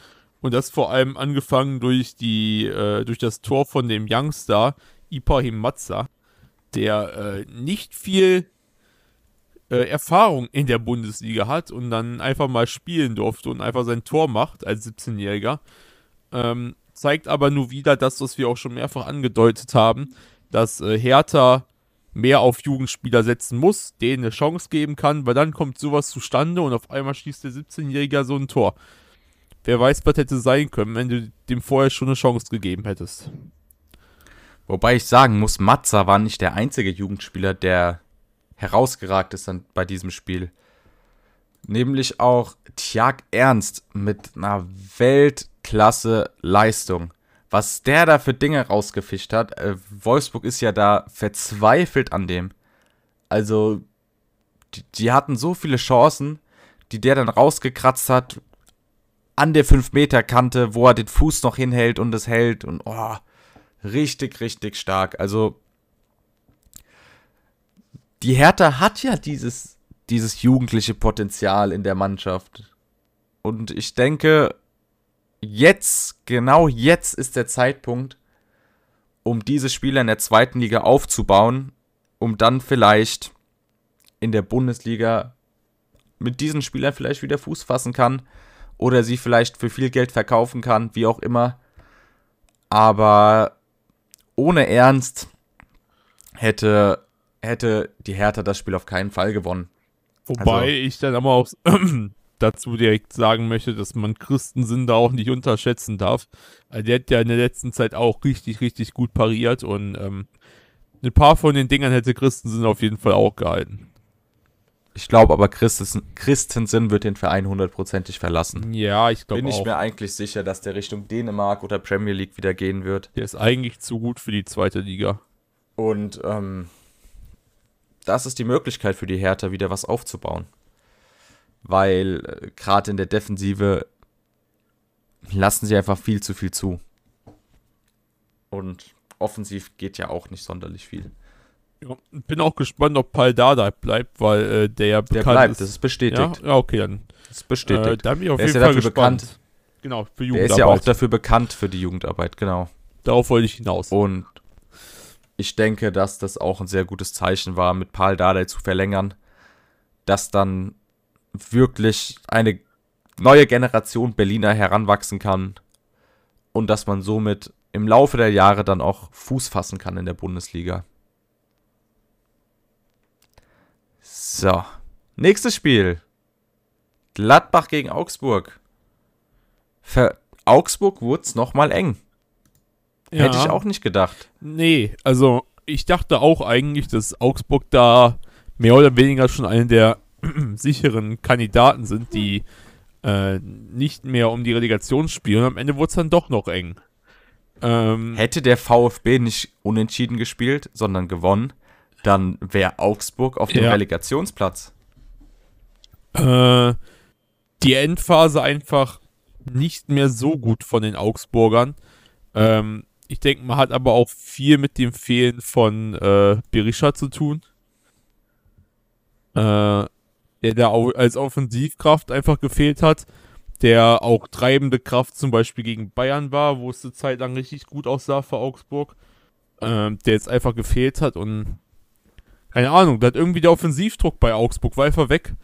Und das vor allem angefangen durch die, äh, durch das Tor von dem Youngster Ibrahim Matza, der äh, nicht viel äh, Erfahrung in der Bundesliga hat und dann einfach mal spielen durfte und einfach sein Tor macht als 17-Jähriger. Ähm, zeigt aber nur wieder das, was wir auch schon mehrfach angedeutet haben, dass äh, Hertha mehr auf Jugendspieler setzen muss, denen eine Chance geben kann, weil dann kommt sowas zustande und auf einmal schießt der 17-Jährige so ein Tor. Wer weiß, was hätte sein können, wenn du dem vorher schon eine Chance gegeben hättest. Wobei ich sagen muss, Matza war nicht der einzige Jugendspieler, der herausgeragt ist bei diesem Spiel. Nämlich auch Tjag Ernst mit einer Weltklasse-Leistung was der da für Dinge rausgefischt hat. Äh, Wolfsburg ist ja da verzweifelt an dem. Also, die, die, hatten so viele Chancen, die der dann rausgekratzt hat an der 5-Meter-Kante, wo er den Fuß noch hinhält und es hält. Und oh, richtig, richtig stark. Also, die Hertha hat ja dieses, dieses jugendliche Potenzial in der Mannschaft. Und ich denke, jetzt, genau jetzt ist der Zeitpunkt, um diese Spieler in der zweiten Liga aufzubauen, um dann vielleicht in der Bundesliga mit diesen Spielern vielleicht wieder Fuß fassen kann oder sie vielleicht für viel Geld verkaufen kann, wie auch immer. Aber ohne Ernst hätte, hätte die Hertha das Spiel auf keinen Fall gewonnen. Wobei also, ich dann aber auch dazu direkt sagen möchte, dass man Christensen da auch nicht unterschätzen darf. Also der hat ja in der letzten Zeit auch richtig, richtig gut pariert und ähm, ein paar von den Dingern hätte Christensen auf jeden Fall auch gehalten. Ich glaube aber, Christensen, Christensen wird den Verein hundertprozentig verlassen. Ja, ich glaube auch. Bin ich mir eigentlich sicher, dass der Richtung Dänemark oder Premier League wieder gehen wird. Der ist eigentlich zu gut für die zweite Liga. Und ähm, das ist die Möglichkeit für die Hertha, wieder was aufzubauen. Weil äh, gerade in der Defensive lassen sie einfach viel zu viel zu. Und offensiv geht ja auch nicht sonderlich viel. Ja, bin auch gespannt, ob Paul Dada bleibt, weil äh, der ja bekannt der bleibt, ist. das ist bestätigt. Ja, ja okay, dann. Das ist bestätigt. Äh, da bin ich auf der jeden Fall gespannt. Bekannt, genau, für Jugendarbeit. Der ist ja auch dafür bekannt für die Jugendarbeit, genau. Darauf wollte ich hinaus. Und ich denke, dass das auch ein sehr gutes Zeichen war, mit Paul Dardai zu verlängern, dass dann wirklich eine neue Generation Berliner heranwachsen kann und dass man somit im Laufe der Jahre dann auch Fuß fassen kann in der Bundesliga. So, nächstes Spiel. Gladbach gegen Augsburg. Für Augsburg wurde es nochmal eng. Ja. Hätte ich auch nicht gedacht. Nee, also ich dachte auch eigentlich, dass Augsburg da mehr oder weniger schon eine der sicheren Kandidaten sind, die äh, nicht mehr um die Relegation spielen. Am Ende wurde es dann doch noch eng. Ähm, Hätte der VfB nicht unentschieden gespielt, sondern gewonnen, dann wäre Augsburg auf dem ja. Relegationsplatz. Äh, die Endphase einfach nicht mehr so gut von den Augsburgern. Ähm, ich denke, man hat aber auch viel mit dem Fehlen von äh, Berisha zu tun. Äh, der da als Offensivkraft einfach gefehlt hat. Der auch treibende Kraft zum Beispiel gegen Bayern war, wo es eine Zeit lang richtig gut aussah für Augsburg. Äh, der jetzt einfach gefehlt hat und keine Ahnung, da hat irgendwie der Offensivdruck bei Augsburg war einfach weg.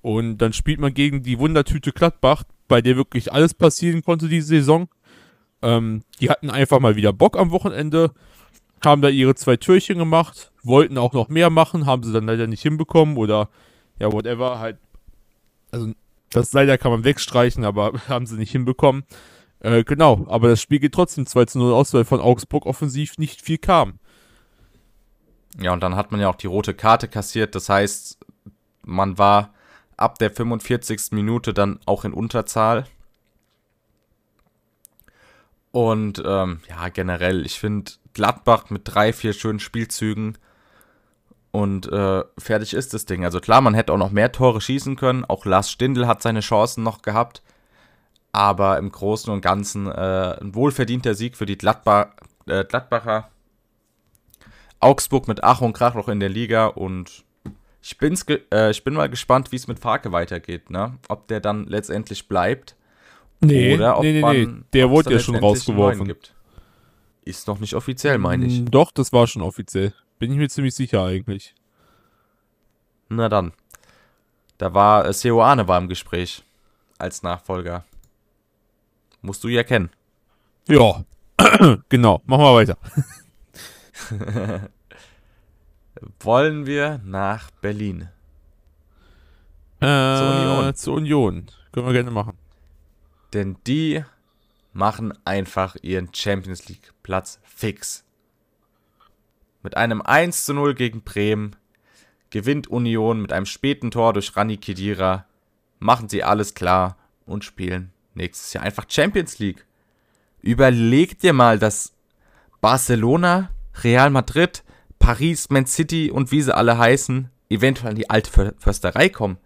Und dann spielt man gegen die Wundertüte Gladbach, bei der wirklich alles passieren konnte diese Saison. Ähm, die hatten einfach mal wieder Bock am Wochenende, haben da ihre zwei Türchen gemacht, wollten auch noch mehr machen, haben sie dann leider nicht hinbekommen oder ja, whatever, halt. Also, das leider kann man wegstreichen, aber haben sie nicht hinbekommen. Äh, genau, aber das Spiel geht trotzdem 2 zu 0 aus, weil von Augsburg offensiv nicht viel kam. Ja, und dann hat man ja auch die rote Karte kassiert. Das heißt, man war ab der 45. Minute dann auch in Unterzahl. Und ähm, ja, generell, ich finde Gladbach mit drei, vier schönen Spielzügen und äh, fertig ist das Ding. Also klar, man hätte auch noch mehr Tore schießen können. Auch Lars Stindl hat seine Chancen noch gehabt. Aber im Großen und Ganzen äh, ein wohlverdienter Sieg für die Gladbach, äh, Gladbacher. Augsburg mit Ach und Krach noch in der Liga und ich, bin's äh, ich bin mal gespannt, wie es mit Farke weitergeht, ne? Ob der dann letztendlich bleibt Nee, Oder ob nee, nee, man, nee. Der wurde ja schon rausgeworfen. Ist noch nicht offiziell, meine ich. Doch, das war schon offiziell. Bin ich mir ziemlich sicher eigentlich. Na dann. Da war, äh, Seoane war im Gespräch. Als Nachfolger. Musst du ja kennen. Ja. genau. Machen wir weiter. Wollen wir nach Berlin? Äh, zur Union. Zur Union. Können wir gerne machen. Denn die machen einfach ihren Champions League Platz fix. Mit einem 1 zu 0 gegen Bremen gewinnt Union mit einem späten Tor durch Rani Kedira, machen sie alles klar und spielen nächstes Jahr einfach Champions League. Überleg dir mal, dass Barcelona, Real Madrid, Paris, Man City und wie sie alle heißen, eventuell in die alte Försterei kommen.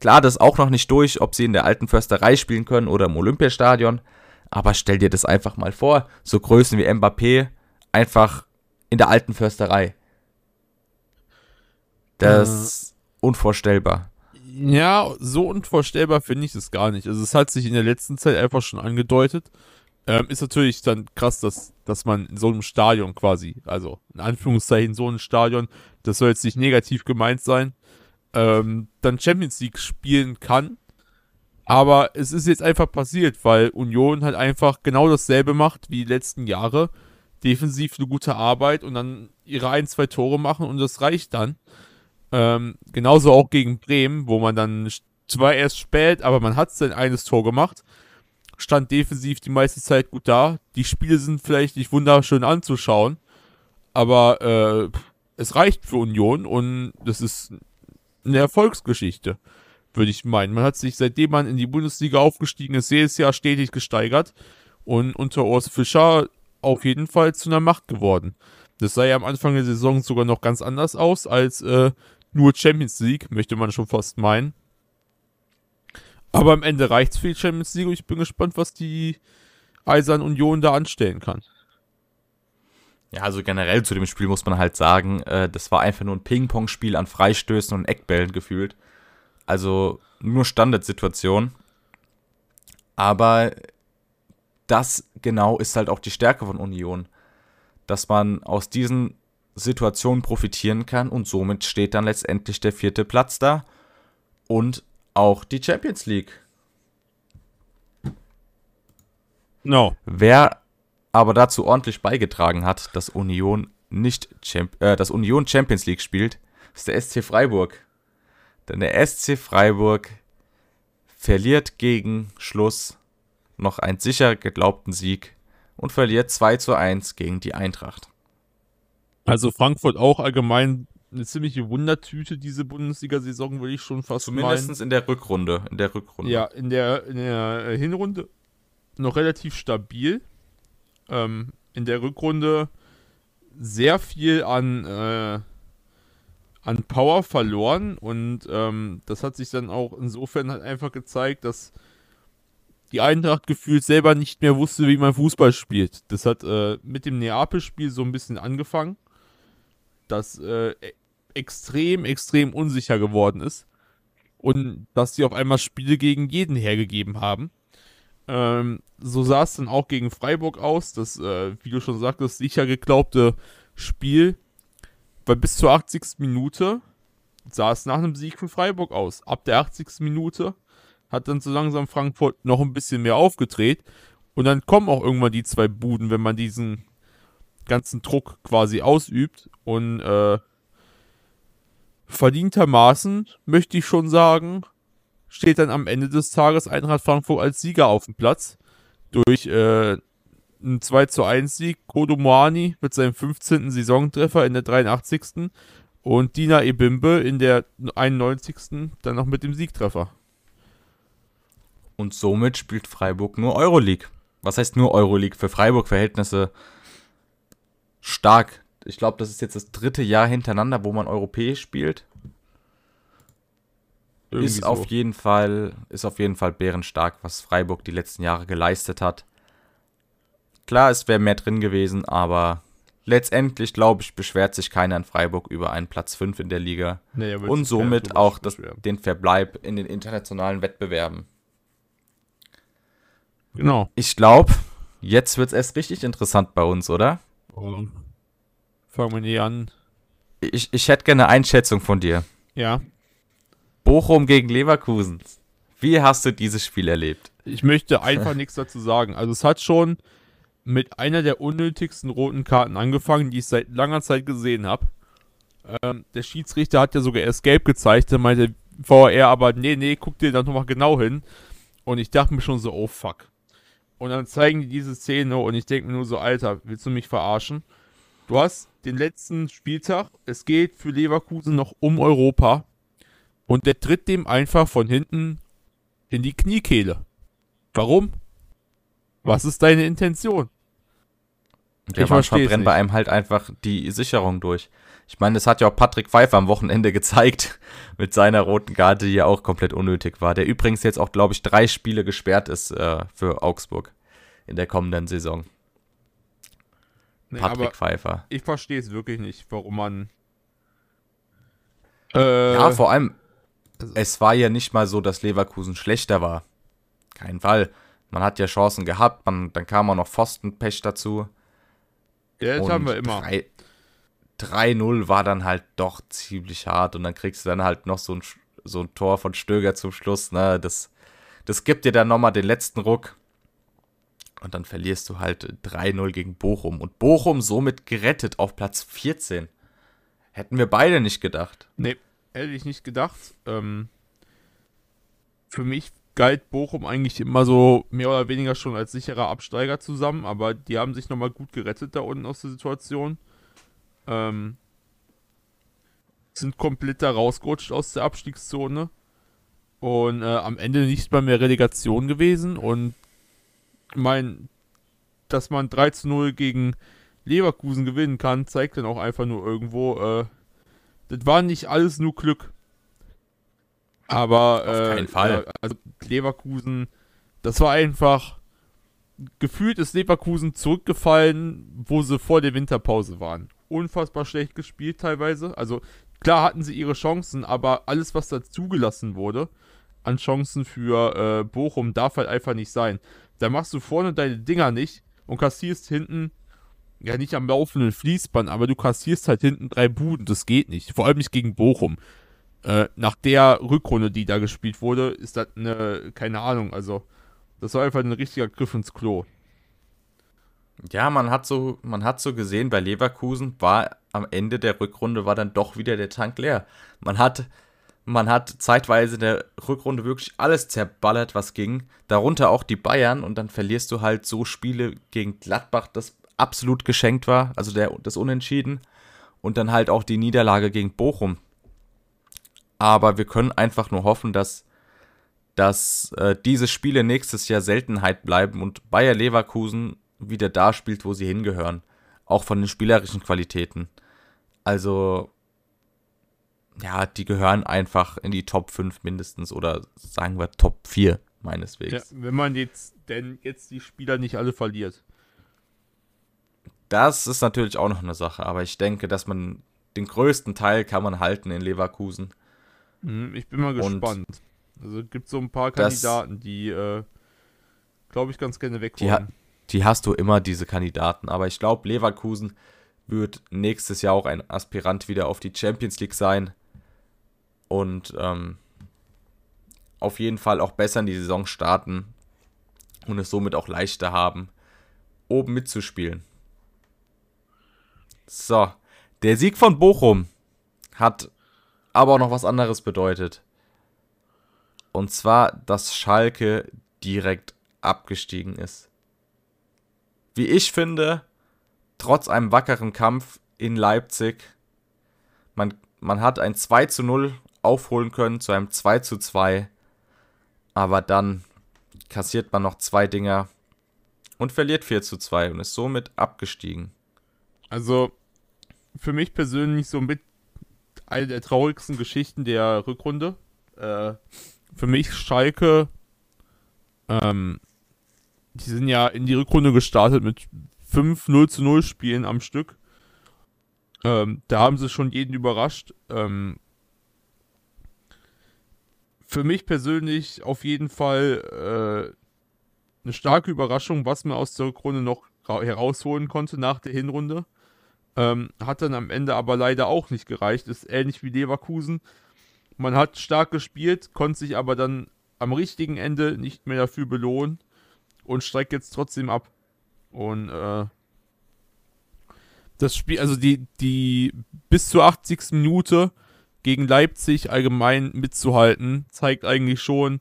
Klar, das ist auch noch nicht durch, ob sie in der alten Försterei spielen können oder im Olympiastadion. Aber stell dir das einfach mal vor. So Größen wie Mbappé einfach in der alten Försterei. Das ist unvorstellbar. Ja, so unvorstellbar finde ich es gar nicht. Also es hat sich in der letzten Zeit einfach schon angedeutet. Ähm, ist natürlich dann krass, dass, dass man in so einem Stadion quasi, also in Anführungszeichen so ein Stadion, das soll jetzt nicht negativ gemeint sein, ähm, dann Champions League spielen kann. Aber es ist jetzt einfach passiert, weil Union halt einfach genau dasselbe macht wie die letzten Jahre. Defensiv eine gute Arbeit und dann ihre ein, zwei Tore machen und das reicht dann. Ähm, genauso auch gegen Bremen, wo man dann zwar erst spät, aber man hat sein eines Tor gemacht stand defensiv die meiste Zeit gut da. Die Spiele sind vielleicht nicht wunderschön anzuschauen, aber äh, es reicht für Union und das ist eine Erfolgsgeschichte, würde ich meinen. Man hat sich, seitdem man in die Bundesliga aufgestiegen ist, jedes Jahr stetig gesteigert und unter Urs Fischer auf jeden Fall zu einer Macht geworden. Das sah ja am Anfang der Saison sogar noch ganz anders aus als äh, nur Champions League, möchte man schon fast meinen. Aber am Ende reicht es für die Champions League und ich bin gespannt, was die Eisern Union da anstellen kann. Ja, also generell zu dem Spiel muss man halt sagen, äh, das war einfach nur ein Ping-Pong-Spiel an Freistößen und Eckbällen gefühlt. Also nur Standardsituation. Aber das genau ist halt auch die Stärke von Union. Dass man aus diesen Situationen profitieren kann und somit steht dann letztendlich der vierte Platz da. Und auch die Champions League. No. Wer aber dazu ordentlich beigetragen hat, dass Union nicht Champ äh, dass Union Champions League spielt, ist der SC Freiburg. Denn der SC Freiburg verliert gegen Schluss noch einen sicher geglaubten Sieg und verliert 2 zu 1 gegen die Eintracht. Also Frankfurt auch allgemein eine ziemliche Wundertüte, diese Bundesliga-Saison, würde ich schon fast Zumindest meinen. in der Rückrunde. In der Rückrunde. Ja, in der, in der Hinrunde noch relativ stabil. Ähm, in der Rückrunde sehr viel an, äh, an Power verloren und ähm, das hat sich dann auch insofern halt einfach gezeigt, dass die Eintracht gefühlt selber nicht mehr wusste, wie man Fußball spielt. Das hat äh, mit dem Neapel-Spiel so ein bisschen angefangen, dass äh, extrem, extrem unsicher geworden ist. Und dass sie auf einmal Spiele gegen jeden hergegeben haben. Ähm, so sah es dann auch gegen Freiburg aus. Das, äh, wie du schon sagtest, sicher geglaubte Spiel. Weil bis zur 80. Minute sah es nach einem Sieg für Freiburg aus. Ab der 80. Minute hat dann so langsam Frankfurt noch ein bisschen mehr aufgedreht. Und dann kommen auch irgendwann die zwei Buden, wenn man diesen ganzen Druck quasi ausübt. Und äh, verdientermaßen, möchte ich schon sagen, steht dann am Ende des Tages Eintracht Frankfurt als Sieger auf dem Platz. Durch äh, einen 2 zu 1 Sieg. Kodo Moani mit seinem 15. Saisontreffer in der 83. Und Dina Ebimbe in der 91. dann noch mit dem Siegtreffer. Und somit spielt Freiburg nur Euroleague. Was heißt nur Euroleague? Für Freiburg-Verhältnisse stark ich glaube, das ist jetzt das dritte Jahr hintereinander, wo man europäisch spielt. Irgendwie ist so. auf jeden Fall, ist auf jeden Fall bärenstark, was Freiburg die letzten Jahre geleistet hat. Klar, es wäre mehr drin gewesen, aber letztendlich, glaube ich, beschwert sich keiner in Freiburg über einen Platz 5 in der Liga. Nee, und somit auch das, den Verbleib in den internationalen Wettbewerben. Genau. Ich glaube, jetzt wird es erst richtig interessant bei uns, oder? Oh. Fangen wir nie an. Ich, ich hätte gerne eine Einschätzung von dir. Ja. Bochum gegen Leverkusen. Wie hast du dieses Spiel erlebt? Ich möchte einfach nichts dazu sagen. Also es hat schon mit einer der unnötigsten roten Karten angefangen, die ich seit langer Zeit gesehen habe. Ähm, der Schiedsrichter hat ja sogar erst gelb gezeigt, da meinte VR aber, nee, nee, guck dir da nochmal genau hin. Und ich dachte mir schon so, oh fuck. Und dann zeigen die diese Szene und ich denke mir nur so, Alter, willst du mich verarschen? Du hast den letzten Spieltag. Es geht für Leverkusen noch um Europa. Und der tritt dem einfach von hinten in die Kniekehle. Warum? Was ist deine Intention? Der ich manchmal brennt bei einem halt einfach die Sicherung durch. Ich meine, das hat ja auch Patrick Pfeiffer am Wochenende gezeigt mit seiner roten Karte, die ja auch komplett unnötig war. Der übrigens jetzt auch, glaube ich, drei Spiele gesperrt ist äh, für Augsburg in der kommenden Saison. Nee, Patrick Pfeiffer. Ich verstehe es wirklich nicht, warum man. Äh, ja, vor allem, also es war ja nicht mal so, dass Leverkusen schlechter war. Kein Fall. Man hat ja Chancen gehabt, man, dann kam auch noch Pfostenpech dazu. Ja, das haben wir immer. 3-0 war dann halt doch ziemlich hart und dann kriegst du dann halt noch so ein, so ein Tor von Stöger zum Schluss. Ne? Das, das gibt dir dann nochmal den letzten Ruck. Und dann verlierst du halt 3-0 gegen Bochum. Und Bochum somit gerettet auf Platz 14. Hätten wir beide nicht gedacht. Nee, hätte ich nicht gedacht. Ähm, für mich galt Bochum eigentlich immer so mehr oder weniger schon als sicherer Absteiger zusammen, aber die haben sich nochmal gut gerettet da unten aus der Situation. Ähm, sind komplett da rausgerutscht aus der Abstiegszone und äh, am Ende nicht mal mehr Relegation gewesen und mein, dass man 3 zu 0 gegen Leverkusen gewinnen kann, zeigt dann auch einfach nur irgendwo, äh, das war nicht alles nur Glück. Aber Auf keinen äh, Fall. also Leverkusen, das war einfach gefühlt ist Leverkusen zurückgefallen, wo sie vor der Winterpause waren. Unfassbar schlecht gespielt teilweise. Also klar hatten sie ihre Chancen, aber alles, was da zugelassen wurde an Chancen für äh, Bochum, darf halt einfach nicht sein. Da machst du vorne deine Dinger nicht und kassierst hinten, ja nicht am laufenden Fließband, aber du kassierst halt hinten drei Buden. Das geht nicht. Vor allem nicht gegen Bochum. Äh, nach der Rückrunde, die da gespielt wurde, ist das eine, keine Ahnung, also das war einfach ein richtiger Griff ins Klo. Ja, man hat so, man hat so gesehen, bei Leverkusen war am Ende der Rückrunde war dann doch wieder der Tank leer. Man hat, man hat zeitweise in der Rückrunde wirklich alles zerballert, was ging. Darunter auch die Bayern und dann verlierst du halt so Spiele gegen Gladbach, das absolut geschenkt war, also der, das Unentschieden. Und dann halt auch die Niederlage gegen Bochum, aber wir können einfach nur hoffen, dass, dass äh, diese Spiele nächstes Jahr Seltenheit bleiben und Bayer Leverkusen wieder da spielt, wo sie hingehören. Auch von den spielerischen Qualitäten. Also, ja, die gehören einfach in die Top 5 mindestens oder sagen wir Top 4 meines Weges. Ja, wenn man jetzt denn jetzt die Spieler nicht alle verliert. Das ist natürlich auch noch eine Sache, aber ich denke, dass man den größten Teil kann man halten in Leverkusen. Mhm, ich bin mal gespannt. Und also gibt so ein paar Kandidaten, die, äh, glaube ich, ganz gerne weg die, ha die hast du immer, diese Kandidaten. Aber ich glaube, Leverkusen wird nächstes Jahr auch ein Aspirant wieder auf die Champions League sein. Und ähm, auf jeden Fall auch besser in die Saison starten und es somit auch leichter haben, oben mitzuspielen. So, der Sieg von Bochum hat aber auch noch was anderes bedeutet. Und zwar, dass Schalke direkt abgestiegen ist. Wie ich finde, trotz einem wackeren Kampf in Leipzig, man, man hat ein 2 zu 0 aufholen können zu einem 2 zu 2, aber dann kassiert man noch zwei Dinger und verliert 4 zu 2 und ist somit abgestiegen. Also für mich persönlich so mit eine der traurigsten Geschichten der Rückrunde. Äh, für mich Schalke, ähm, die sind ja in die Rückrunde gestartet mit 5 0 zu 0 Spielen am Stück. Ähm, da haben sie schon jeden überrascht. Ähm, für mich persönlich auf jeden Fall äh, eine starke Überraschung, was man aus der Rückrunde noch herausholen konnte nach der Hinrunde. Ähm, hat dann am Ende aber leider auch nicht gereicht. Ist ähnlich wie Leverkusen. Man hat stark gespielt, konnte sich aber dann am richtigen Ende nicht mehr dafür belohnen und streckt jetzt trotzdem ab. Und äh, das Spiel, also die, die bis zur 80. Minute gegen Leipzig allgemein mitzuhalten, zeigt eigentlich schon,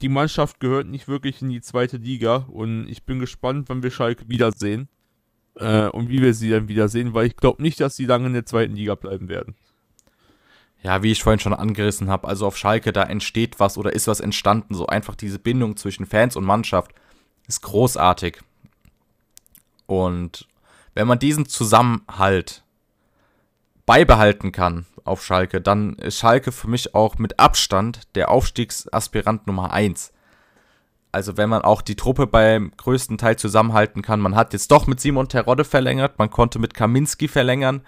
die Mannschaft gehört nicht wirklich in die zweite Liga und ich bin gespannt, wann wir Schalke wiedersehen äh, und wie wir sie dann wiedersehen, weil ich glaube nicht, dass sie lange in der zweiten Liga bleiben werden. Ja, wie ich vorhin schon angerissen habe, also auf Schalke, da entsteht was oder ist was entstanden. So einfach diese Bindung zwischen Fans und Mannschaft ist großartig. Und wenn man diesen Zusammenhalt beibehalten kann auf Schalke, dann ist Schalke für mich auch mit Abstand der Aufstiegsaspirant Nummer 1. Also wenn man auch die Truppe beim größten Teil zusammenhalten kann. Man hat jetzt doch mit Simon Terodde verlängert, man konnte mit Kaminski verlängern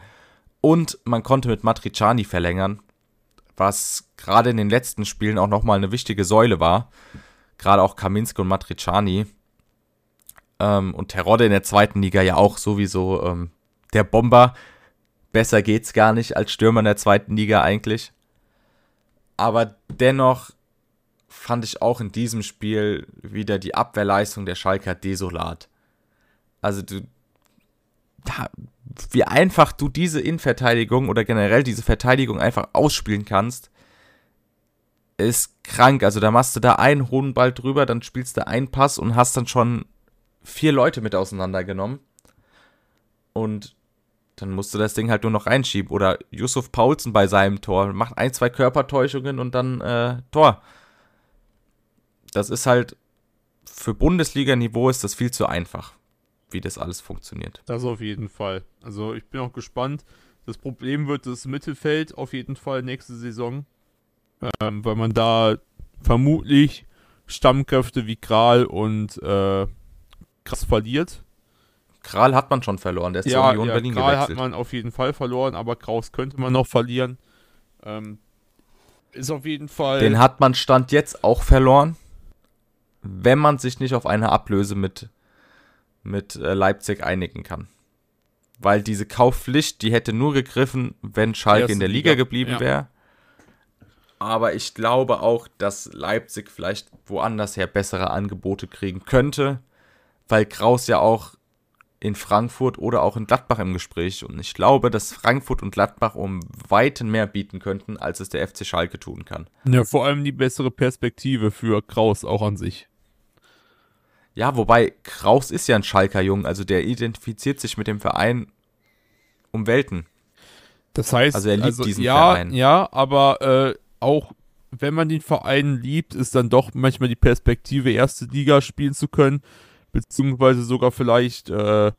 und man konnte mit Matriciani verlängern. Was gerade in den letzten Spielen auch nochmal eine wichtige Säule war. Gerade auch Kaminski und Matriciani. Ähm, und Terodde in der zweiten Liga ja auch sowieso ähm, der Bomber. Besser geht's gar nicht als Stürmer in der zweiten Liga eigentlich. Aber dennoch fand ich auch in diesem Spiel wieder die Abwehrleistung der Schalker desolat. Also du, wie einfach du diese Innenverteidigung oder generell diese Verteidigung einfach ausspielen kannst, ist krank. Also da machst du da einen hohen Ball drüber, dann spielst du einen Pass und hast dann schon vier Leute mit auseinandergenommen. Und dann musst du das Ding halt nur noch reinschieben. Oder Yusuf Paulsen bei seinem Tor macht ein, zwei Körpertäuschungen und dann äh, Tor. Das ist halt für Bundesliga-Niveau ist das viel zu einfach wie das alles funktioniert. Das auf jeden Fall. Also ich bin auch gespannt. Das Problem wird das Mittelfeld auf jeden Fall nächste Saison, ähm, weil man da vermutlich Stammkräfte wie Kral und äh, Krass verliert. Kral hat man schon verloren, der ist ja, zur Union ja, Berlin Kral gewechselt. hat man auf jeden Fall verloren, aber Kraus könnte man noch verlieren. Ähm, ist auf jeden Fall. Den hat man Stand jetzt auch verloren, wenn man sich nicht auf eine Ablöse mit mit äh, Leipzig einigen kann. Weil diese Kaufpflicht, die hätte nur gegriffen, wenn Schalke in der Liga, Liga geblieben ja. wäre. Aber ich glaube auch, dass Leipzig vielleicht woanders her bessere Angebote kriegen könnte, weil Kraus ja auch in Frankfurt oder auch in Gladbach im Gespräch. Und ich glaube, dass Frankfurt und Gladbach um weiten mehr bieten könnten, als es der FC Schalke tun kann. Ja, vor allem die bessere Perspektive für Kraus auch an sich. Ja, wobei Kraus ist ja ein Schalker Jung, also der identifiziert sich mit dem Verein um Welten. Das heißt, also er liebt also, diesen ja, Verein. Ja, aber äh, auch wenn man den Verein liebt, ist dann doch manchmal die Perspektive, erste Liga spielen zu können, beziehungsweise sogar vielleicht äh,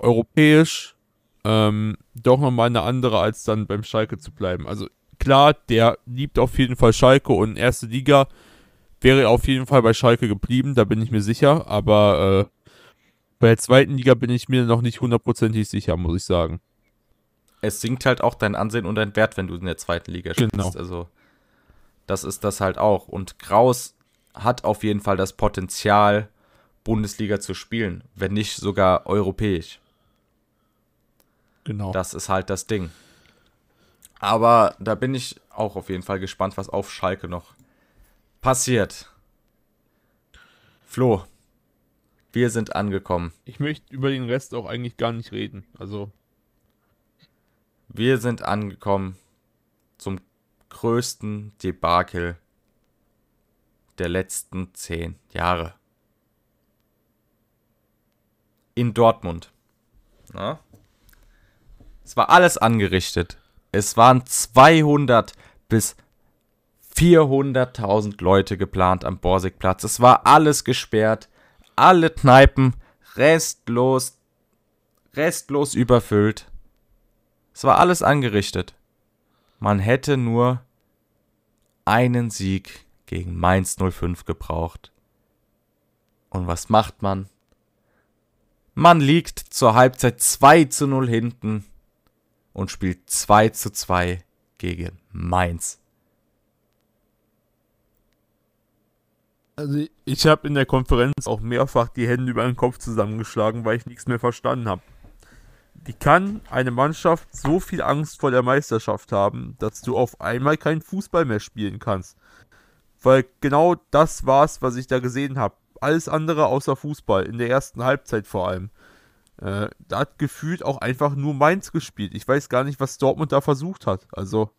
europäisch, ähm, doch nochmal eine andere, als dann beim Schalke zu bleiben. Also klar, der liebt auf jeden Fall Schalke und erste Liga wäre auf jeden Fall bei Schalke geblieben, da bin ich mir sicher, aber äh, bei der zweiten Liga bin ich mir noch nicht hundertprozentig sicher, muss ich sagen. Es sinkt halt auch dein Ansehen und dein Wert, wenn du in der zweiten Liga spielst. Genau. Also, das ist das halt auch. Und Kraus hat auf jeden Fall das Potenzial, Bundesliga zu spielen, wenn nicht sogar europäisch. Genau. Das ist halt das Ding. Aber da bin ich auch auf jeden Fall gespannt, was auf Schalke noch passiert. Flo, wir sind angekommen. Ich möchte über den Rest auch eigentlich gar nicht reden. Also. Wir sind angekommen zum größten Debakel der letzten zehn Jahre. In Dortmund. Na? Es war alles angerichtet. Es waren 200 bis 400.000 Leute geplant am Borsigplatz. Es war alles gesperrt, alle Kneipen restlos, restlos überfüllt. Es war alles angerichtet. Man hätte nur einen Sieg gegen Mainz 05 gebraucht. Und was macht man? Man liegt zur Halbzeit 2 zu 0 hinten und spielt 2 zu 2 gegen Mainz. Also ich habe in der Konferenz auch mehrfach die Hände über den Kopf zusammengeschlagen, weil ich nichts mehr verstanden habe. Wie kann eine Mannschaft so viel Angst vor der Meisterschaft haben, dass du auf einmal keinen Fußball mehr spielen kannst? Weil genau das war's, was ich da gesehen habe. Alles andere außer Fußball, in der ersten Halbzeit vor allem. Äh, da hat gefühlt auch einfach nur Mainz gespielt. Ich weiß gar nicht, was Dortmund da versucht hat. Also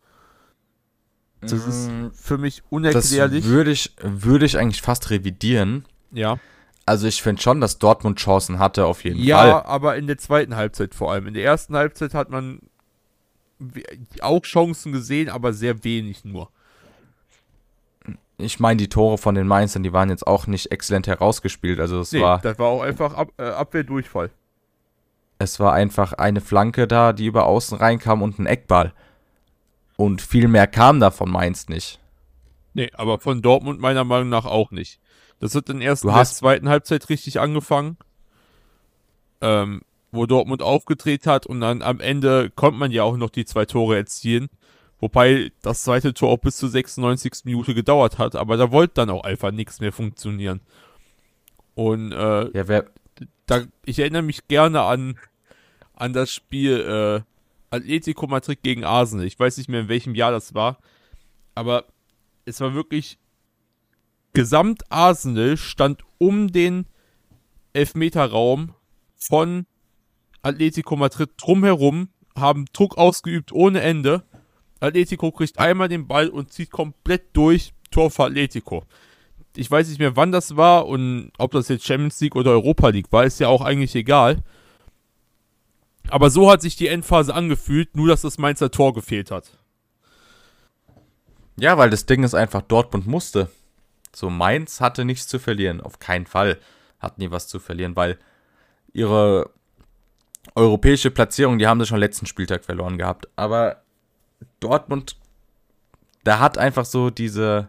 das ist mm, für mich unerklärlich. Das würde ich, würde ich eigentlich fast revidieren. Ja. Also ich finde schon, dass Dortmund Chancen hatte, auf jeden ja, Fall. Ja, aber in der zweiten Halbzeit vor allem. In der ersten Halbzeit hat man auch Chancen gesehen, aber sehr wenig nur. Ich meine, die Tore von den Mainzern, die waren jetzt auch nicht exzellent herausgespielt. Also es nee, war. Das war auch einfach Ab äh, Abwehrdurchfall. Es war einfach eine Flanke da, die über außen reinkam und ein Eckball. Und viel mehr kam da von Mainz nicht. Nee, aber von Dortmund meiner Meinung nach auch nicht. Das hat dann erst in der zweiten Halbzeit richtig angefangen, ähm, wo Dortmund aufgedreht hat und dann am Ende konnte man ja auch noch die zwei Tore erzielen, Wobei das zweite Tor auch bis zur 96. Minute gedauert hat, aber da wollte dann auch einfach nichts mehr funktionieren. Und äh, Ja, da, ich erinnere mich gerne an, an das Spiel äh, Atletico Madrid gegen Arsenal. Ich weiß nicht mehr, in welchem Jahr das war. Aber es war wirklich gesamt Arsenal stand um den Elfmeterraum von Atletico Madrid drumherum, haben Druck ausgeübt ohne Ende. Atletico kriegt einmal den Ball und zieht komplett durch Tor für Atletico. Ich weiß nicht mehr, wann das war und ob das jetzt Champions League oder Europa League war, ist ja auch eigentlich egal. Aber so hat sich die Endphase angefühlt, nur dass das Mainzer Tor gefehlt hat. ja, weil das Ding ist einfach, Dortmund musste. So, Mainz hatte nichts zu verlieren. Auf keinen Fall hatten die was zu verlieren, weil ihre europäische Platzierung, die haben sie schon letzten Spieltag verloren gehabt. Aber Dortmund, da hat einfach so diese,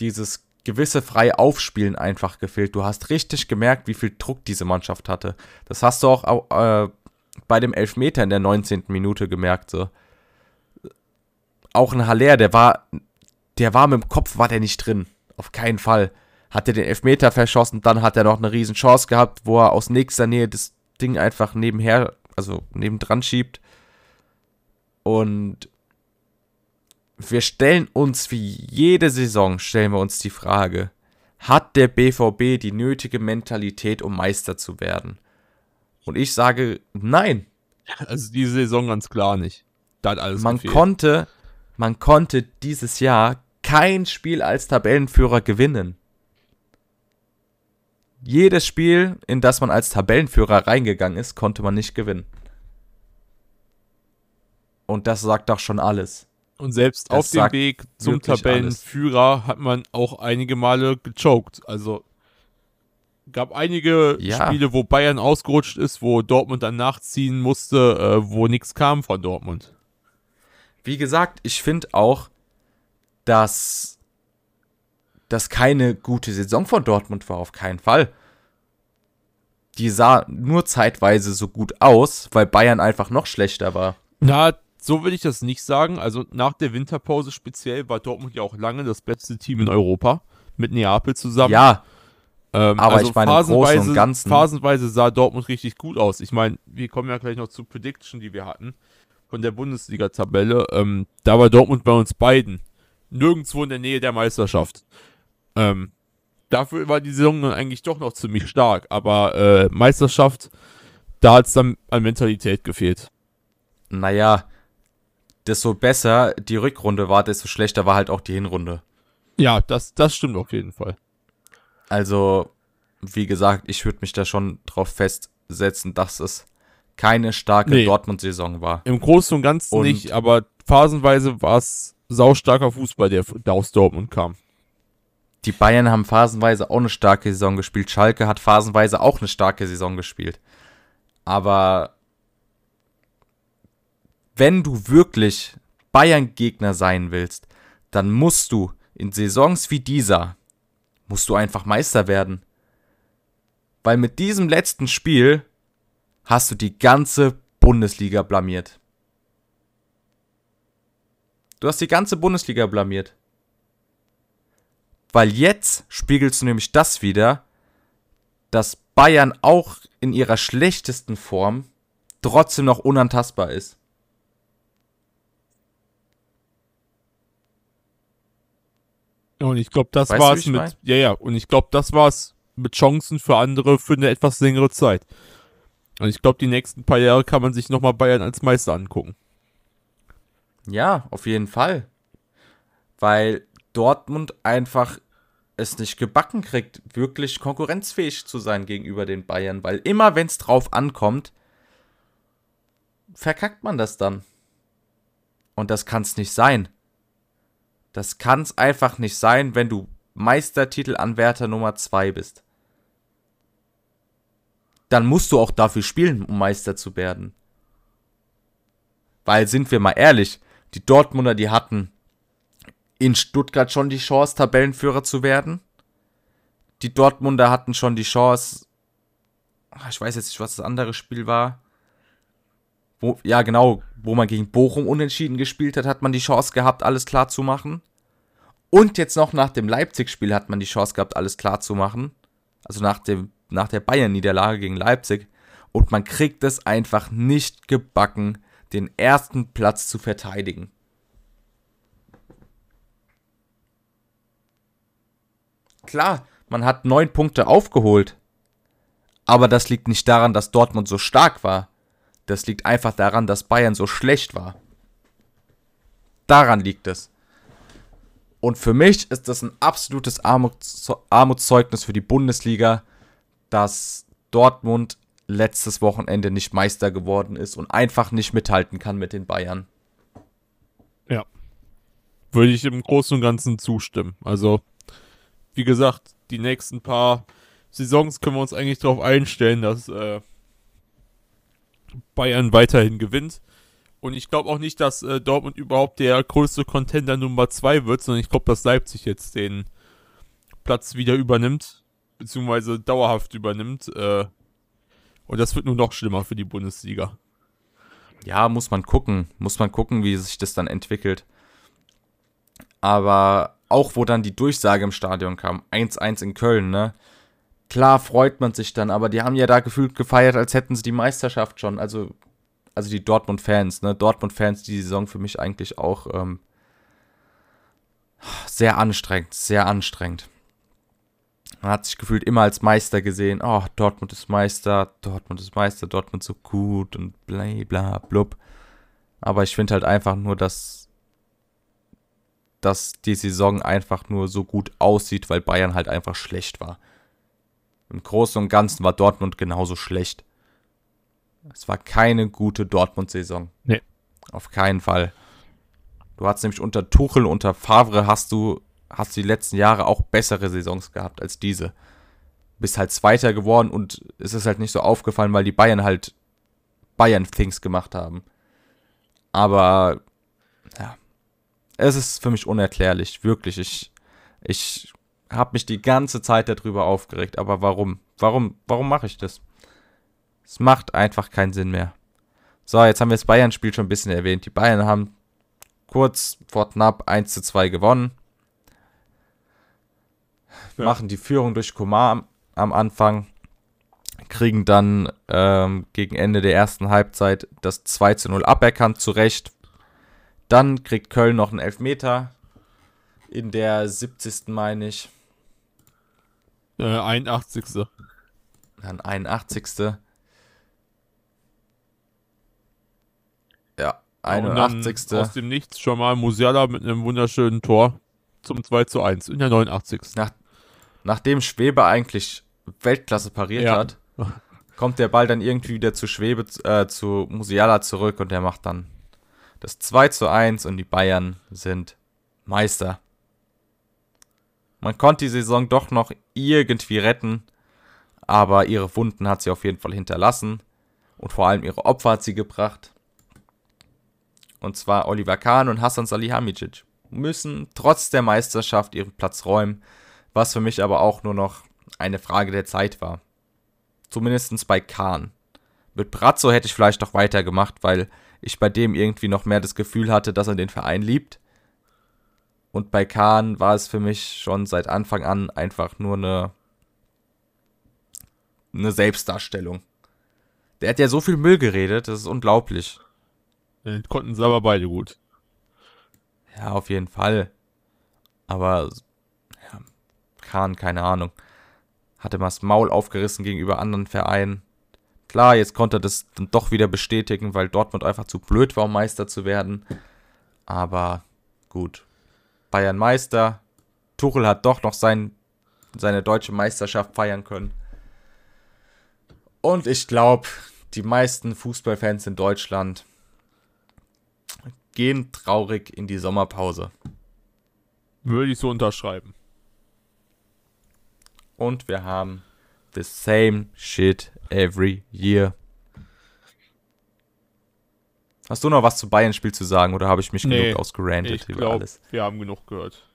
dieses gewisse freie Aufspielen einfach gefehlt. Du hast richtig gemerkt, wie viel Druck diese Mannschaft hatte. Das hast du auch au- äh, bei dem Elfmeter in der 19. Minute gemerkt. So. Auch ein Haller, der war, der war mit dem Kopf, war der nicht drin. Auf keinen Fall. Hat er den Elfmeter verschossen, dann hat er noch eine riesen Chance gehabt, wo er aus nächster Nähe das Ding einfach nebenher, also nebendran schiebt. Und wir stellen uns wie jede Saison, stellen wir uns die Frage, hat der BVB die nötige Mentalität, um Meister zu werden? Und ich sage, nein. Also diese Saison ganz klar nicht. Da hat alles Man gefehlt. konnte, man konnte dieses Jahr kein Spiel als Tabellenführer gewinnen. Jedes Spiel, in das man als Tabellenführer reingegangen ist, konnte man nicht gewinnen. Und das sagt doch schon alles. Und selbst Das auf dem Weg zum Tabellenführer hat man auch einige Male gechoked. Also gab einige Ja. Spiele, wo Bayern ausgerutscht ist, wo Dortmund dann nachziehen musste, äh, wo nichts kam von Dortmund. Wie gesagt, ich finde auch, dass das keine gute Saison von Dortmund war, auf keinen Fall. Die sah nur zeitweise so gut aus, weil Bayern einfach noch schlechter war. Na, so will ich das nicht sagen. Also nach der Winterpause speziell war Dortmund ja auch lange das beste Team in Europa mit Neapel zusammen. Ja, Ähm, Aber ich meine, im Großen und phasenweise- Ganzen- Phasenweise sah Dortmund richtig gut aus. Ich meine, wir kommen ja gleich noch zu Prediction, die wir hatten von der Bundesliga-Tabelle. Ähm, da war Dortmund bei uns beiden nirgendwo in der Nähe der Meisterschaft. Ähm, dafür war die Saison dann eigentlich doch noch ziemlich stark. Aber äh, Meisterschaft, da hat es dann an Mentalität gefehlt. naja, desto besser die Rückrunde war, desto schlechter war halt auch die Hinrunde. Ja, das, das stimmt auf jeden Fall. Also, wie gesagt, ich würde mich da schon drauf festsetzen, dass es keine starke Nee. Dortmund-Saison war. Im Großen und Ganzen Und- nicht, aber phasenweise war es saustarker Fußball, der, der aus Dortmund kam. Die Bayern haben phasenweise auch eine starke Saison gespielt. Schalke hat phasenweise auch eine starke Saison gespielt. Aber wenn du wirklich Bayern-Gegner sein willst, dann musst du in Saisons wie dieser, musst du einfach Meister werden. Weil mit diesem letzten Spiel hast du die ganze Bundesliga blamiert. Du hast die ganze Bundesliga blamiert. Weil jetzt spiegelst du nämlich das wieder, dass Bayern auch in ihrer schlechtesten Form trotzdem noch unantastbar ist. Und ich glaube, das Weißt du, war wie es ich mit. mein? Ja, ja, und ich glaube, das war es mit Chancen für andere für eine etwas längere Zeit. Und ich glaube, die nächsten paar Jahre kann man sich nochmal Bayern als Meister angucken. Ja, auf jeden Fall. Weil Dortmund einfach es nicht gebacken kriegt, wirklich konkurrenzfähig zu sein gegenüber den Bayern. Weil immer, wenn es drauf ankommt, verkackt man das dann. Und das kann es nicht sein. Das kann es einfach nicht sein, wenn du Meistertitelanwärter Nummer 2 bist. Dann musst du auch dafür spielen, um Meister zu werden. Weil, sind wir mal ehrlich, die Dortmunder, die hatten in Stuttgart schon die Chance, Tabellenführer zu werden. Die Dortmunder hatten schon die Chance, ah, ich weiß jetzt nicht, was das andere Spiel war. Wo, ja, genau, wo man gegen Bochum unentschieden gespielt hat, hat man die Chance gehabt, alles klar zu machen. Und jetzt noch nach dem Leipzig-Spiel hat man die Chance gehabt, alles klar zu machen. Also nach, dem, nach der Bayern-Niederlage gegen Leipzig. Und man kriegt es einfach nicht gebacken, den ersten Platz zu verteidigen. Klar, man hat neun Punkte aufgeholt. Aber das liegt nicht daran, dass Dortmund so stark war. Das liegt einfach daran, dass Bayern so schlecht war. Daran liegt es. Und für mich ist das ein absolutes Armutszeugnis für die Bundesliga, dass Dortmund letztes Wochenende nicht Meister geworden ist und einfach nicht mithalten kann mit den Bayern. Ja. Würde ich im Großen und Ganzen zustimmen. Also, wie gesagt, die nächsten paar Saisons können wir uns eigentlich darauf einstellen, dass äh, Bayern weiterhin gewinnt. Und ich glaube auch nicht, dass äh, Dortmund überhaupt der größte Contender Nummer 2 wird, sondern ich glaube, dass Leipzig jetzt den Platz wieder übernimmt, beziehungsweise dauerhaft übernimmt. Äh, und das wird nur noch schlimmer für die Bundesliga. Ja, muss man gucken. Muss man gucken, wie sich das dann entwickelt. Aber auch wo dann die Durchsage im Stadion kam, 1-1 in Köln, ne? Klar freut man sich dann, aber die haben ja da gefühlt gefeiert, als hätten sie die Meisterschaft schon. Also also die Dortmund-Fans, ne? Dortmund-Fans, die Saison für mich eigentlich auch ähm, sehr anstrengend, sehr anstrengend. Man hat sich gefühlt immer als Meister gesehen. Oh, Dortmund ist Meister, Dortmund ist Meister, Dortmund so gut und bla bla blub. Aber ich finde halt einfach nur, dass, dass die Saison einfach nur so gut aussieht, weil Bayern halt einfach schlecht war. Im Großen und Ganzen war Dortmund genauso schlecht. Es war keine gute Dortmund-Saison. Nee. Auf keinen Fall. Du hast nämlich unter Tuchel, unter Favre hast du, hast du die letzten Jahre auch bessere Saisons gehabt als diese. Bist halt Zweiter geworden und es ist halt nicht so aufgefallen, weil die Bayern halt Bayern-Things gemacht haben. Aber, ja. Es ist für mich unerklärlich, wirklich. Ich, ich habe mich die ganze Zeit darüber aufgeregt. Aber warum? Warum, warum mache ich das? Es macht einfach keinen Sinn mehr. So, jetzt haben wir das Bayern-Spiel schon ein bisschen erwähnt. Die Bayern haben kurz vor knapp 1 zu 2 gewonnen. Ja. Machen die Führung durch Komar am Anfang. Kriegen dann ähm, gegen Ende der ersten Halbzeit das 2 zu 0 aberkannt, zurecht. Dann kriegt Köln noch einen Elfmeter. In der 70. meine ich. Äh, 81. Dann 81. Ja, 81. aus dem Nichts schon mal Musiala mit einem wunderschönen Tor zum 2 zu 1 in der 89. Nach, nachdem Schwebe eigentlich Weltklasse pariert ja. hat, kommt der Ball dann irgendwie wieder zu Schwebe, äh, zu Musiala zurück und der macht dann das 2 zu 1 und die Bayern sind Meister. Man konnte die Saison doch noch irgendwie retten, aber ihre Wunden hat sie auf jeden Fall hinterlassen und vor allem ihre Opfer hat sie gebracht und zwar Oliver Kahn und Hassan Salihamidzic, müssen trotz der Meisterschaft ihren Platz räumen, was für mich aber auch nur noch eine Frage der Zeit war. Zumindest bei Kahn. Mit Brazzo hätte ich vielleicht noch weitergemacht, weil ich bei dem irgendwie noch mehr das Gefühl hatte, dass er den Verein liebt. Und bei Kahn war es für mich schon seit Anfang an einfach nur eine, eine Selbstdarstellung. Der hat ja so viel Müll geredet, das ist unglaublich. Den konnten sie aber beide gut. Ja, auf jeden Fall. Aber, ja, Kahn, keine Ahnung. Hatte mal das Maul aufgerissen gegenüber anderen Vereinen. Klar, jetzt konnte er das dann doch wieder bestätigen, weil Dortmund einfach zu blöd war, um Meister zu werden. Aber gut. Bayern Meister. Tuchel hat doch noch sein, seine deutsche Meisterschaft feiern können. Und ich glaube, die meisten Fußballfans in Deutschland gehen traurig in die Sommerpause. Würde ich so unterschreiben. Und wir haben the same shit every year. Hast du noch was zu Bayern-Spiel zu sagen oder habe ich mich nee, genug ausgerantet über glaub, alles? Wir haben genug gehört.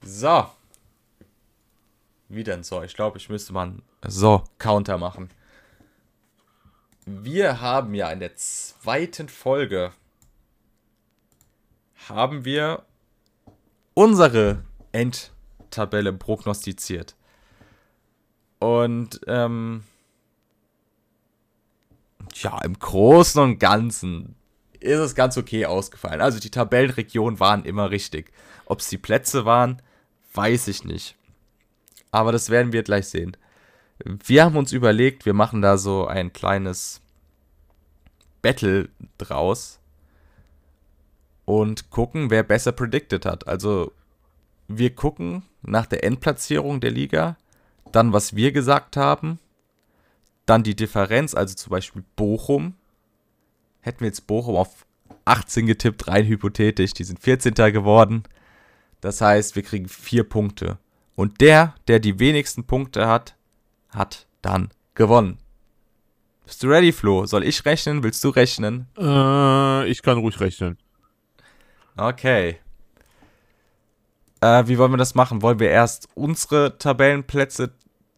So. Wie denn so? Ich glaube, ich müsste mal einen So-Counter machen. wir haben ja in der zweiten Folge haben wir unsere Endtabelle prognostiziert. Und ähm, ja, im Großen und Ganzen ist es ganz okay ausgefallen. Also die Tabellenregionen waren immer richtig. Ob es die Plätze waren, weiß ich nicht. Aber das werden wir gleich sehen. Wir haben uns überlegt, wir machen da so ein kleines Battle draus und gucken, wer besser predicted hat. Also wir gucken nach der Endplatzierung der Liga, dann was wir gesagt haben, dann die Differenz, also zum Beispiel Bochum. Hätten wir jetzt Bochum auf 18 getippt, rein hypothetisch, die sind 14. geworden. Das heißt, wir kriegen vier Punkte. Und der, der die wenigsten Punkte hat, hat dann gewonnen. Bist du ready, Flo? Soll ich rechnen? Willst du rechnen? Äh, ich kann ruhig rechnen. Okay. Äh, wie wollen wir das machen? Wollen wir erst unsere Tabellenplätze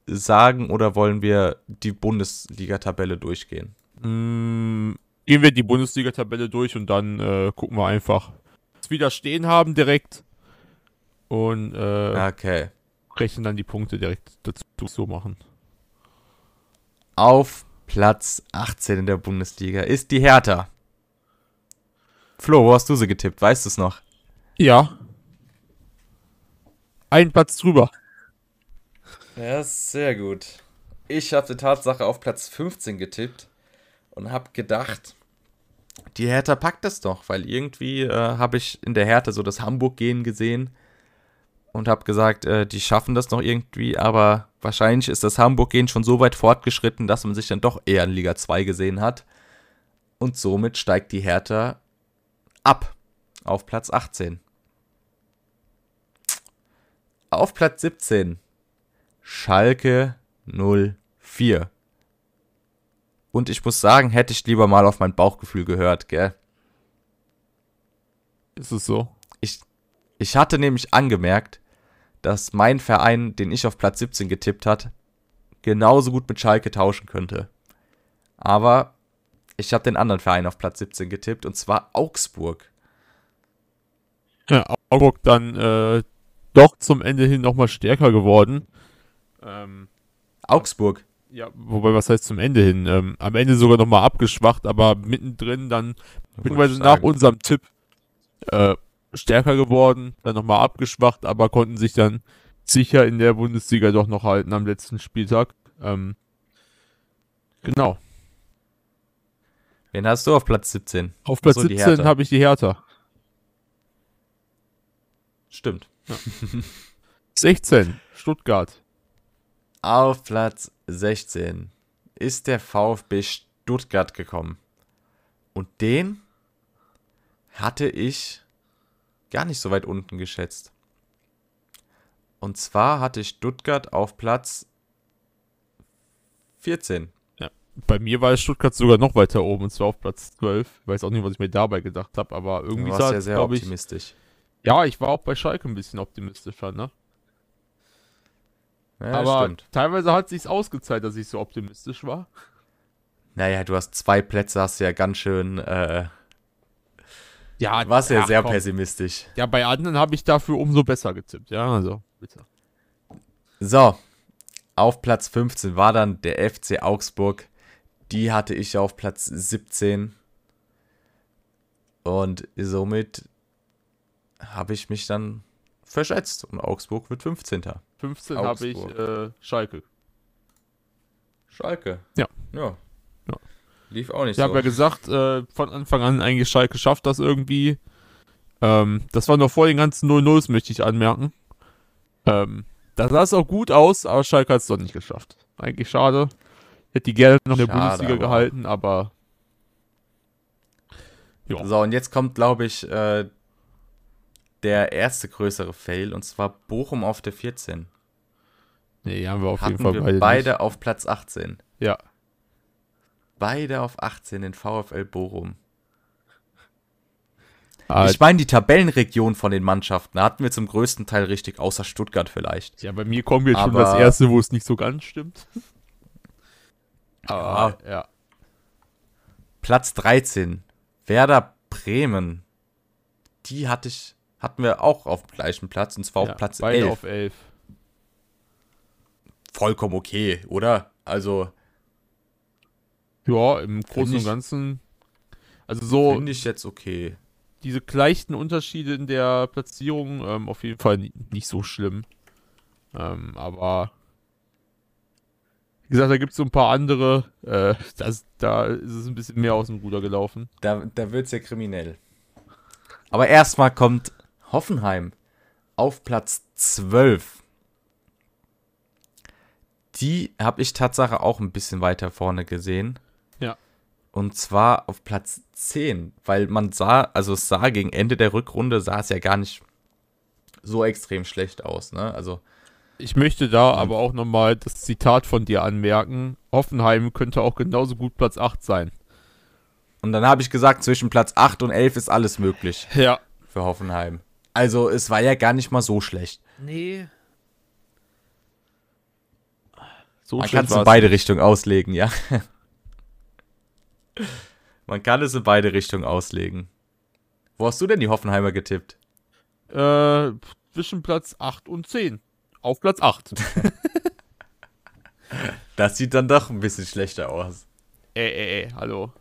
sagen oder wollen wir die Bundesliga-Tabelle durchgehen? Mm, gehen wir die Bundesliga-Tabelle durch und dann äh, gucken wir einfach, was wir da stehen haben direkt. Und äh, Okay. rechnen dann die Punkte direkt dazu so machen. Auf Platz 18 in der Bundesliga ist die Hertha. Flo, wo hast du sie getippt? Weißt du es noch? Ja. Ein Platz drüber. Ja, sehr gut. Ich habe die Tatsache auf Platz 15 getippt und habe gedacht, die Hertha packt das doch, weil irgendwie äh, habe ich in der Hertha so das Hamburg-Gehen gesehen und habe gesagt, äh, die schaffen das noch irgendwie, aber wahrscheinlich ist das Hamburg-Gehen schon so weit fortgeschritten, dass man sich dann doch eher in Liga 2 gesehen hat. Und somit steigt die Hertha ab auf Platz 18. Auf Platz 17 Schalke 04. Und ich muss sagen, hätte ich lieber mal auf mein Bauchgefühl gehört, gell? Ist es so? Ich, ich hatte nämlich angemerkt, dass mein Verein, den ich auf Platz 17 getippt hat, genauso gut mit Schalke tauschen könnte. Aber ich habe den anderen Verein auf Platz 17 getippt, und zwar Augsburg. Ja, Augsburg dann äh, doch zum Ende hin nochmal stärker geworden. Ähm, Augsburg. ja, wobei, was heißt zum Ende hin? Ähm, am Ende sogar nochmal abgeschwacht, aber mittendrin dann, beziehungsweise nach unserem Tipp, äh, stärker geworden, dann nochmal abgeschwacht, aber konnten sich dann sicher in der Bundesliga doch noch halten am letzten Spieltag. Ähm, genau. Wen hast du auf Platz 17? Auf Platz Ach so, die 17 Hertha. habe ich die Hertha. Stimmt. 16, Stuttgart. Auf Platz 16 ist der VfB Stuttgart gekommen. Und den hatte ich gar nicht so weit unten geschätzt. Und zwar hatte ich Stuttgart auf Platz 14. Bei mir war es Stuttgart sogar noch weiter oben, und zwar auf Platz 12. Ich weiß auch nicht, was ich mir dabei gedacht habe, aber irgendwie warst sah ja es, sehr glaube ich. optimistisch. Ja, ich war auch bei Schalke ein bisschen optimistischer, ne? Ja, aber stimmt. teilweise hat sich's ausgezahlt, dass ich so optimistisch war. Naja, du hast zwei Plätze, hast du ja ganz schön, äh, Ja, warst ja ach, sehr komm. pessimistisch. Ja, bei anderen habe ich dafür umso besser getippt, ja, also, bitte. So, auf Platz 15 war dann der FC Augsburg. Die hatte ich auf Platz 17. Und somit habe ich mich dann verschätzt. Und Augsburg wird 15. 15 habe ich äh, Schalke. Schalke. Ja. Ja. Ja. Lief auch nicht Ich so. habe ja gesagt, äh, von Anfang an eigentlich Schalke schafft das irgendwie. Ähm, das war noch vor den ganzen 0-0s, möchte ich anmerken. Ähm, da sah es auch gut aus, aber Schalke hat es doch nicht geschafft. Eigentlich schade. Hätte die gerne noch in der Bundesliga aber- gehalten, aber ja. So, und jetzt kommt, glaube ich, äh, der erste größere Fail. Und zwar Bochum auf der 14. Nee, haben wir auf Hatten jeden Fall wir beide. beide, auf Platz 18. Nicht. Ja. Beide auf 18 in VfL Bochum. Ah, Ich meine, die Tabellenregion von den Mannschaften hatten wir zum größten Teil richtig, außer Stuttgart vielleicht. ja, bei mir kommt jetzt schon aber- das erste, wo es nicht so ganz stimmt. Aber, ja. Platz 13. Werder Bremen. Die hatte ich, hatten wir auch auf dem gleichen Platz und zwar Ja, auf Platz beide 11. auf 11. Vollkommen okay, oder? Also, Ja, im Großen ich- und Ganzen. Also so finde ich jetzt okay. diese leichten Unterschiede in der Platzierung ähm, auf jeden Fall ni- nicht so schlimm. Ähm, aber wie gesagt, da gibt es so ein paar andere. Äh, das, da ist es ein bisschen mehr aus dem Ruder gelaufen. Da, da wird es ja kriminell. Aber erstmal kommt Hoffenheim auf Platz 12. Die habe ich Tatsache auch ein bisschen weiter vorne gesehen. Ja. Und zwar auf Platz 10, weil man sah, also es sah gegen Ende der Rückrunde, sah es ja gar nicht so extrem schlecht aus. Ne? Also Ich möchte da aber auch nochmal das Zitat von dir anmerken. Hoffenheim könnte auch genauso gut Platz 8 sein. Und dann habe ich gesagt, zwischen Platz 8 und 11 ist alles möglich Ja. für Hoffenheim. Also es war ja gar nicht mal so schlecht. Nee. So Man kann es in beide Richtungen auslegen, ja. Man kann es in beide Richtungen auslegen. Wo hast du denn die Hoffenheimer getippt? Äh, zwischen Platz 8 und 10. Auf Platz 8. Das sieht dann doch ein bisschen schlechter aus. ey, ey, ey, hallo.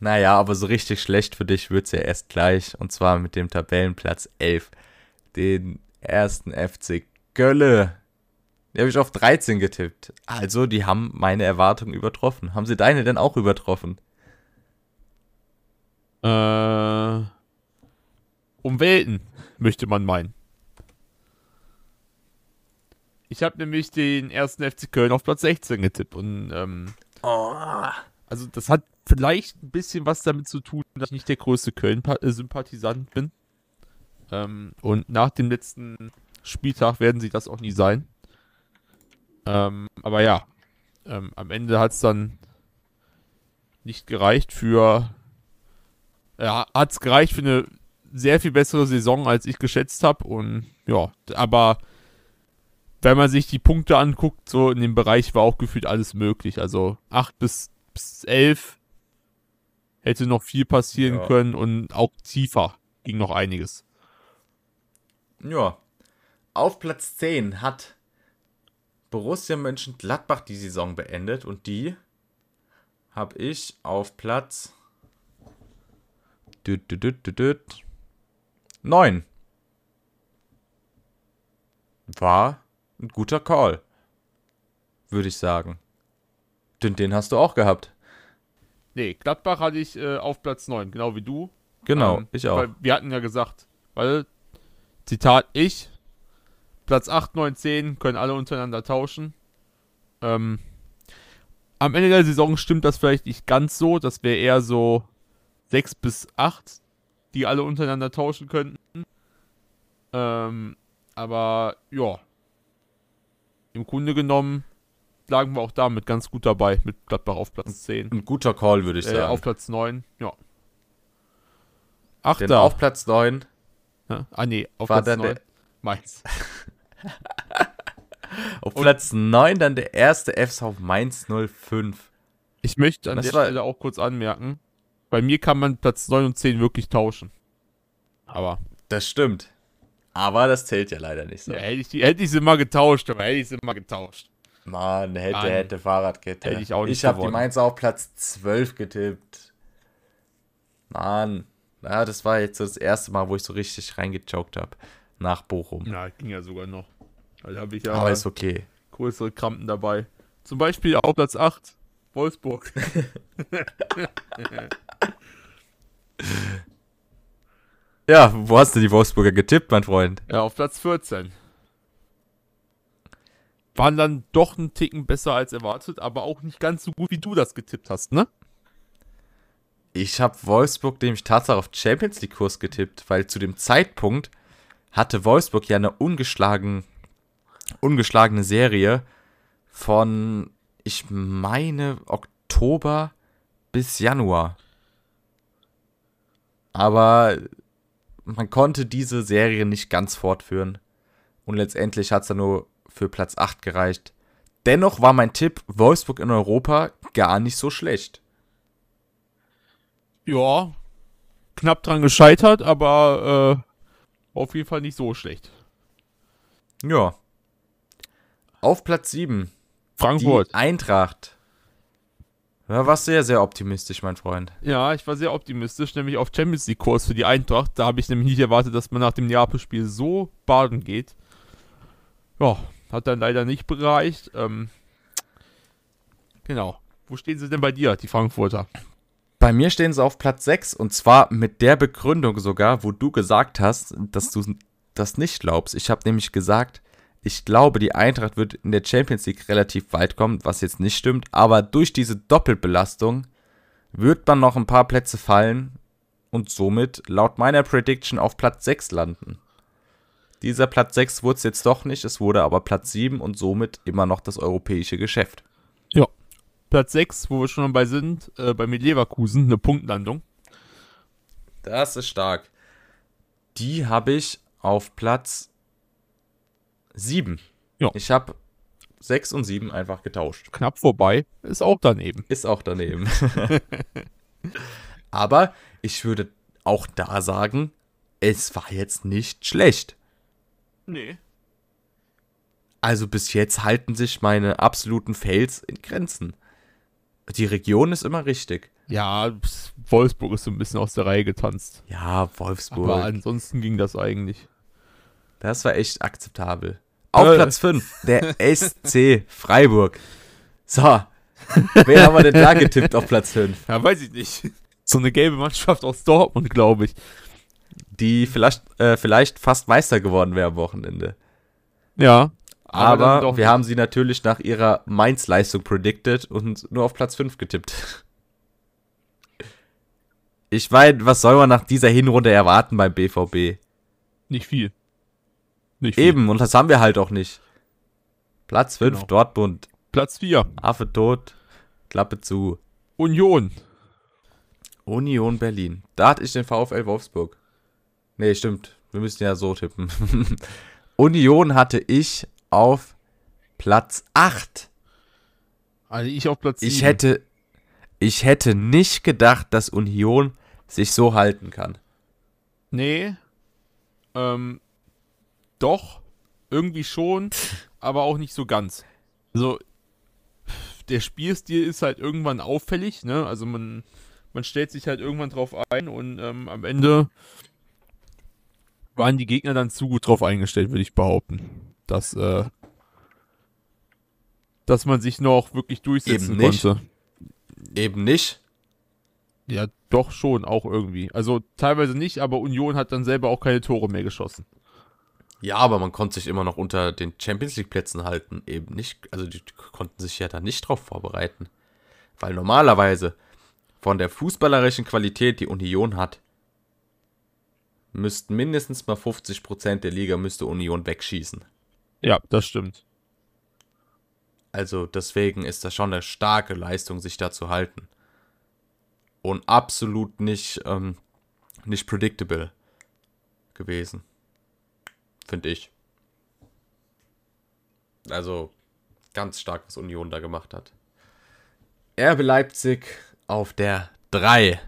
Naja, aber so richtig schlecht für dich wird's ja erst gleich. Und zwar mit dem Tabellenplatz 11. Den ersten FC Gölle. Die habe ich auf 13 getippt. Also, die haben meine Erwartungen übertroffen. Haben sie deine denn auch übertroffen? Äh, um Welten, möchte man meinen. Ich habe nämlich den ersten FC Köln auf Platz 16 getippt und ähm, also das hat vielleicht ein bisschen was damit zu tun, dass ich nicht der größte Köln-Sympathisant bin. Ähm, und nach dem letzten Spieltag werden sie das auch nie sein. Ähm, aber ja, ähm, am Ende hat es dann nicht gereicht für ja, hat es gereicht für eine sehr viel bessere Saison, als ich geschätzt habe. Und ja, aber wenn man sich die Punkte anguckt, so in dem Bereich war auch gefühlt alles möglich. Also 8 bis, bis 11 hätte noch viel passieren Ja. können und auch tiefer ging noch einiges. Ja. Auf Platz 10 hat Borussia Mönchengladbach die Saison beendet und die habe ich auf Platz düt, düt, düt, düt, düt, 9. War ein guter Call, würde ich sagen. Den, den hast du auch gehabt. Nee, Gladbach hatte ich äh, auf Platz 9, genau wie du. Genau, Ähm, ich auch. Wir hatten ja gesagt, weil, Zitat, ich, Platz 8, 9, 10 können alle untereinander tauschen. Ähm, am Ende der Saison stimmt das vielleicht nicht ganz so. Das wäre eher so 6 bis 8, die alle untereinander tauschen könnten. Ähm, aber ja, im Grunde genommen lagen wir auch damit ganz gut dabei mit Gladbach auf Platz 10. Ein guter Call, würde ich Äh, sagen. auf Platz 9, ja. Denn Achter. auf Platz 9 Ja? Ah, nee, auf Platz dann 9. der, Mainz. auf Platz 9 dann der erste FSV Mainz 05. Ich möchte an Das der Stelle auch kurz anmerken, bei mir kann man Platz 9 und 10 wirklich tauschen. Aber Das stimmt. Aber das zählt ja leider nicht so. ja, hätte, ich die, hätte ich sie mal getauscht, aber hätte ich sie mal getauscht. Mann, hätte, Mann. hätte Fahrradkette. Hätte ich auch nicht Ich habe die. Mainzer auf Platz 12 getippt. Mann. Ja, das war jetzt das erste Mal, wo ich so richtig reingechoked habe. Nach Bochum. Na, ging ja sogar noch. Da habe ich ja Aber ist okay. größere Krampen dabei. Zum Beispiel auf Platz 8, Wolfsburg. Ja, wo hast du die Wolfsburger getippt, mein Freund? Ja, auf Platz 14. Waren dann doch einen Ticken besser als erwartet, aber auch nicht ganz so gut, wie du das getippt hast, ne? Ich habe Wolfsburg nämlich tatsächlich auf Champions League Kurs getippt, weil zu dem Zeitpunkt hatte Wolfsburg ja eine ungeschlagen, ungeschlagene Serie von, ich meine, Oktober bis Januar. Aber man konnte diese Serie nicht ganz fortführen. Und letztendlich hat es dann nur für Platz 8 gereicht. Dennoch war mein Tipp Wolfsburg in Europa gar nicht so schlecht. Ja, knapp dran gescheitert, aber äh, auf jeden Fall nicht so schlecht. Ja. Auf Platz 7. Frankfurt. Die Eintracht. Ja, war sehr, sehr optimistisch, mein Freund. Ja, ich war sehr optimistisch, nämlich auf Champions League Kurs für die Eintracht. Da habe ich nämlich nicht erwartet, dass man nach dem Neapel-Spiel so baden geht. Ja, hat dann leider nicht bereicht. Ähm, genau. Wo stehen sie denn bei dir, die Frankfurter? Bei mir stehen sie auf Platz 6 und zwar mit der Begründung sogar, wo du gesagt hast, dass du das nicht glaubst. Ich habe nämlich gesagt, ich glaube, die Eintracht wird in der Champions League relativ weit kommen, was jetzt nicht stimmt, aber durch diese Doppelbelastung wird man noch ein paar Plätze fallen und somit laut meiner Prediction auf Platz 6 landen. Dieser Platz 6 wurde es jetzt doch nicht, es wurde aber Platz 7 und somit immer noch das europäische Geschäft. Ja. Platz 6, wo wir schon dabei sind, äh, bei mir Leverkusen, eine Punktlandung. Das ist stark. Die habe ich auf Platz 7. Ja. Ich habe 6 und 7 einfach getauscht. Knapp vorbei, ist auch daneben. Ist auch daneben. Aber ich würde auch da sagen, es war jetzt nicht schlecht. Nee. Also bis jetzt halten sich meine absoluten Fails in Grenzen. Die Region ist immer richtig. Ja, Wolfsburg ist so ein bisschen aus der Reihe getanzt. Ja, Wolfsburg. Aber ansonsten ging das eigentlich. Das war echt akzeptabel. Auf Äh. Platz 5, der SC Freiburg. So, wen haben wir denn da getippt auf Platz 5? Ja, weiß ich nicht. So eine gelbe Mannschaft aus Dortmund, glaube ich. Die vielleicht, äh, vielleicht fast Meister geworden wäre am Wochenende. Ja. Aber, doch wir nicht. haben sie natürlich nach ihrer Mainz-Leistung predicted und nur auf Platz 5 getippt. Ich meine, was soll man nach dieser Hinrunde erwarten beim BVB? nicht viel. Nicht viel. Eben, und das haben wir halt auch nicht. Platz 5, Genau. Dortmund. Platz 4. Affe tot, Klappe zu. Union. Union Berlin. Da hatte ich den VfL Wolfsburg. Nee, stimmt. Wir müssen ja so tippen. Union hatte ich auf Platz 8. Also ich auf Platz 7. Ich hätte, ich hätte nicht gedacht, dass Union sich so halten kann. Nee. Ähm, doch. Irgendwie schon. aber auch nicht so ganz. Also, der Spielstil ist halt irgendwann auffällig, ne? Also man, man stellt sich halt irgendwann drauf ein und ähm, am Ende waren die Gegner dann zu gut drauf eingestellt, würde ich behaupten. Dass, äh, dass man sich noch wirklich durchsetzen Eben nicht. konnte. Eben nicht. Ja, doch schon, auch irgendwie. Also teilweise nicht, aber Union hat dann selber auch keine Tore mehr geschossen. Ja, aber man konnte sich immer noch unter den Champions League Plätzen halten. Eben nicht, also die konnten sich ja da nicht drauf vorbereiten. Weil normalerweise von der fußballerischen Qualität, die Union hat, müssten mindestens mal 50% der Liga müsste Union wegschießen. Ja, das stimmt. Also deswegen ist das schon eine starke Leistung, sich da zu halten. Und absolut nicht, ähm, nicht predictable gewesen. Finde ich. Also ganz stark, was Union da gemacht hat. RB Leipzig auf der 3.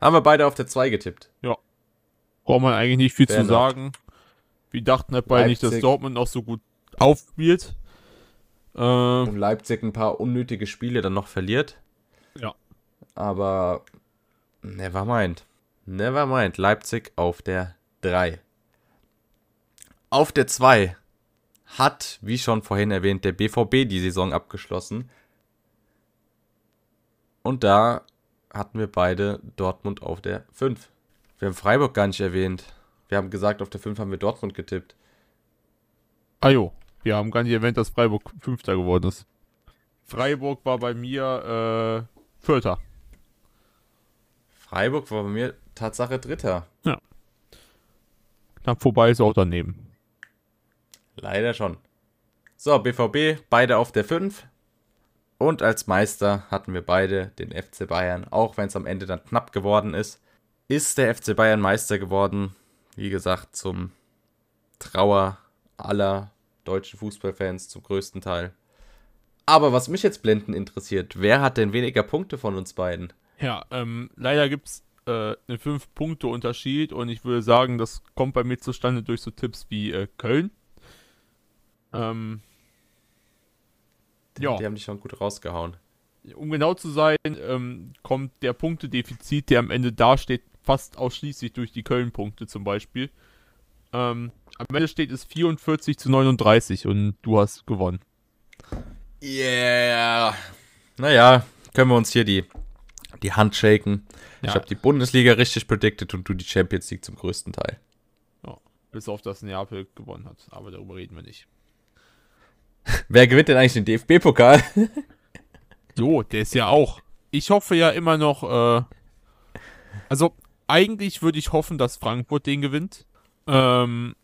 Haben wir beide auf der 2 getippt. Braucht man eigentlich nicht viel Wer zu noch? sagen. Wir dachten halt beide nicht, dass. Dortmund auch so gut aufspielt. Äh, Und Leipzig ein paar unnötige Spiele dann noch verliert. Ja. Aber never mind. Never mind. Leipzig auf der 3. Auf der 2 hat, wie schon vorhin erwähnt, der BVB die Saison abgeschlossen. Und da hatten wir beide Dortmund auf der 5. Wir haben Freiburg gar nicht erwähnt. Wir haben gesagt, auf der 5 haben wir Dortmund getippt. ah jo, wir haben gar nicht erwähnt, dass Freiburg Fünfter geworden ist. Freiburg war bei mir äh, Vierter. Freiburg war bei mir Tatsache Dritter. Knapp vorbei ist auch daneben. Leider schon. So, BVB, beide auf der 5. Und als Meister hatten wir beide den FC Bayern, auch wenn es am Ende dann knapp geworden ist. Ist der FC Bayern Meister geworden, wie gesagt, zum Trauer aller deutschen Fußballfans zum größten Teil. Aber was mich jetzt blenden interessiert, wer hat denn weniger Punkte von uns beiden? Ja, ähm, leider gibt's äh, einen 5-Punkte-Unterschied und ich würde sagen, das kommt bei mir zustande durch so Tipps wie äh, Köln. Ähm, ja. Die haben dich schon gut rausgehauen. Um genau zu sein, ähm, kommt der Punktedefizit, der am Ende dasteht, fast ausschließlich durch die Köln-Punkte zum Beispiel. Ähm, am Ende steht es 44 zu 39 und du hast gewonnen. Yeah. Naja, können wir uns hier die, die Hand shaken. Ja. Ich habe die Bundesliga richtig predicted und du die Champions League zum größten Teil. Ja, bis auf das Neapel gewonnen hat. Aber darüber reden wir nicht. Wer gewinnt denn eigentlich den DFB-Pokal? so, der ist ja auch. Ich hoffe ja immer noch, äh, also eigentlich würde ich hoffen, dass Frankfurt den gewinnt. Ähm,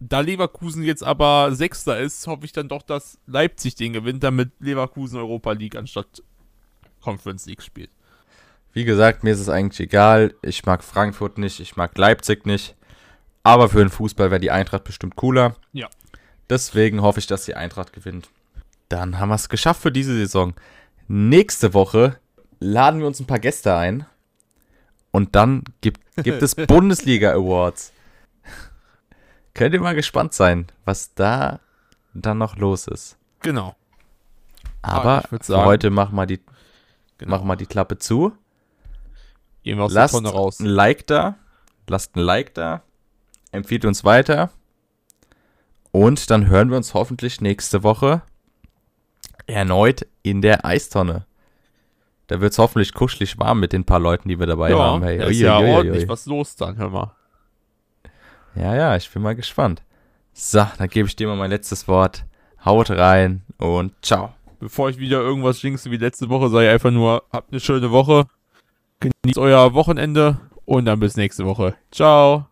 da Leverkusen jetzt aber Sechster ist, hoffe ich dann doch, dass Leipzig den gewinnt, damit Leverkusen Europa League anstatt Conference League spielt. Wie gesagt, mir ist es eigentlich egal. Ich mag Frankfurt nicht, ich mag Leipzig nicht. Aber für den Fußball wäre die Eintracht bestimmt cooler. Ja. Deswegen hoffe ich, dass die Eintracht gewinnt. Dann haben wir es geschafft für diese Saison. Nächste Woche laden wir uns ein paar Gäste ein. Und dann gibt, gibt es Bundesliga Awards. Könnt ihr mal gespannt sein, was da dann noch los ist. Genau. Aber sagen, heute machen wir die, genau. machen wir die Klappe zu. Gehen wir aus lasst der Tonne raus. ein Like da. Lasst ein Like da. Empfiehlt uns weiter. Und dann hören wir uns hoffentlich nächste Woche erneut in der Eistonne. Da wird es hoffentlich kuschelig warm mit den paar Leuten, die wir dabei ja, haben. Hey, ist ja ordentlich was los dann, hör mal. Ja, ja, ich bin mal gespannt. So, dann gebe ich dir mal mein letztes Wort. Haut rein und ciao. Bevor ich wieder irgendwas jinxe wie letzte Woche, sage ich einfach nur, habt eine schöne Woche. Genießt euer Wochenende und dann bis nächste Woche. Ciao.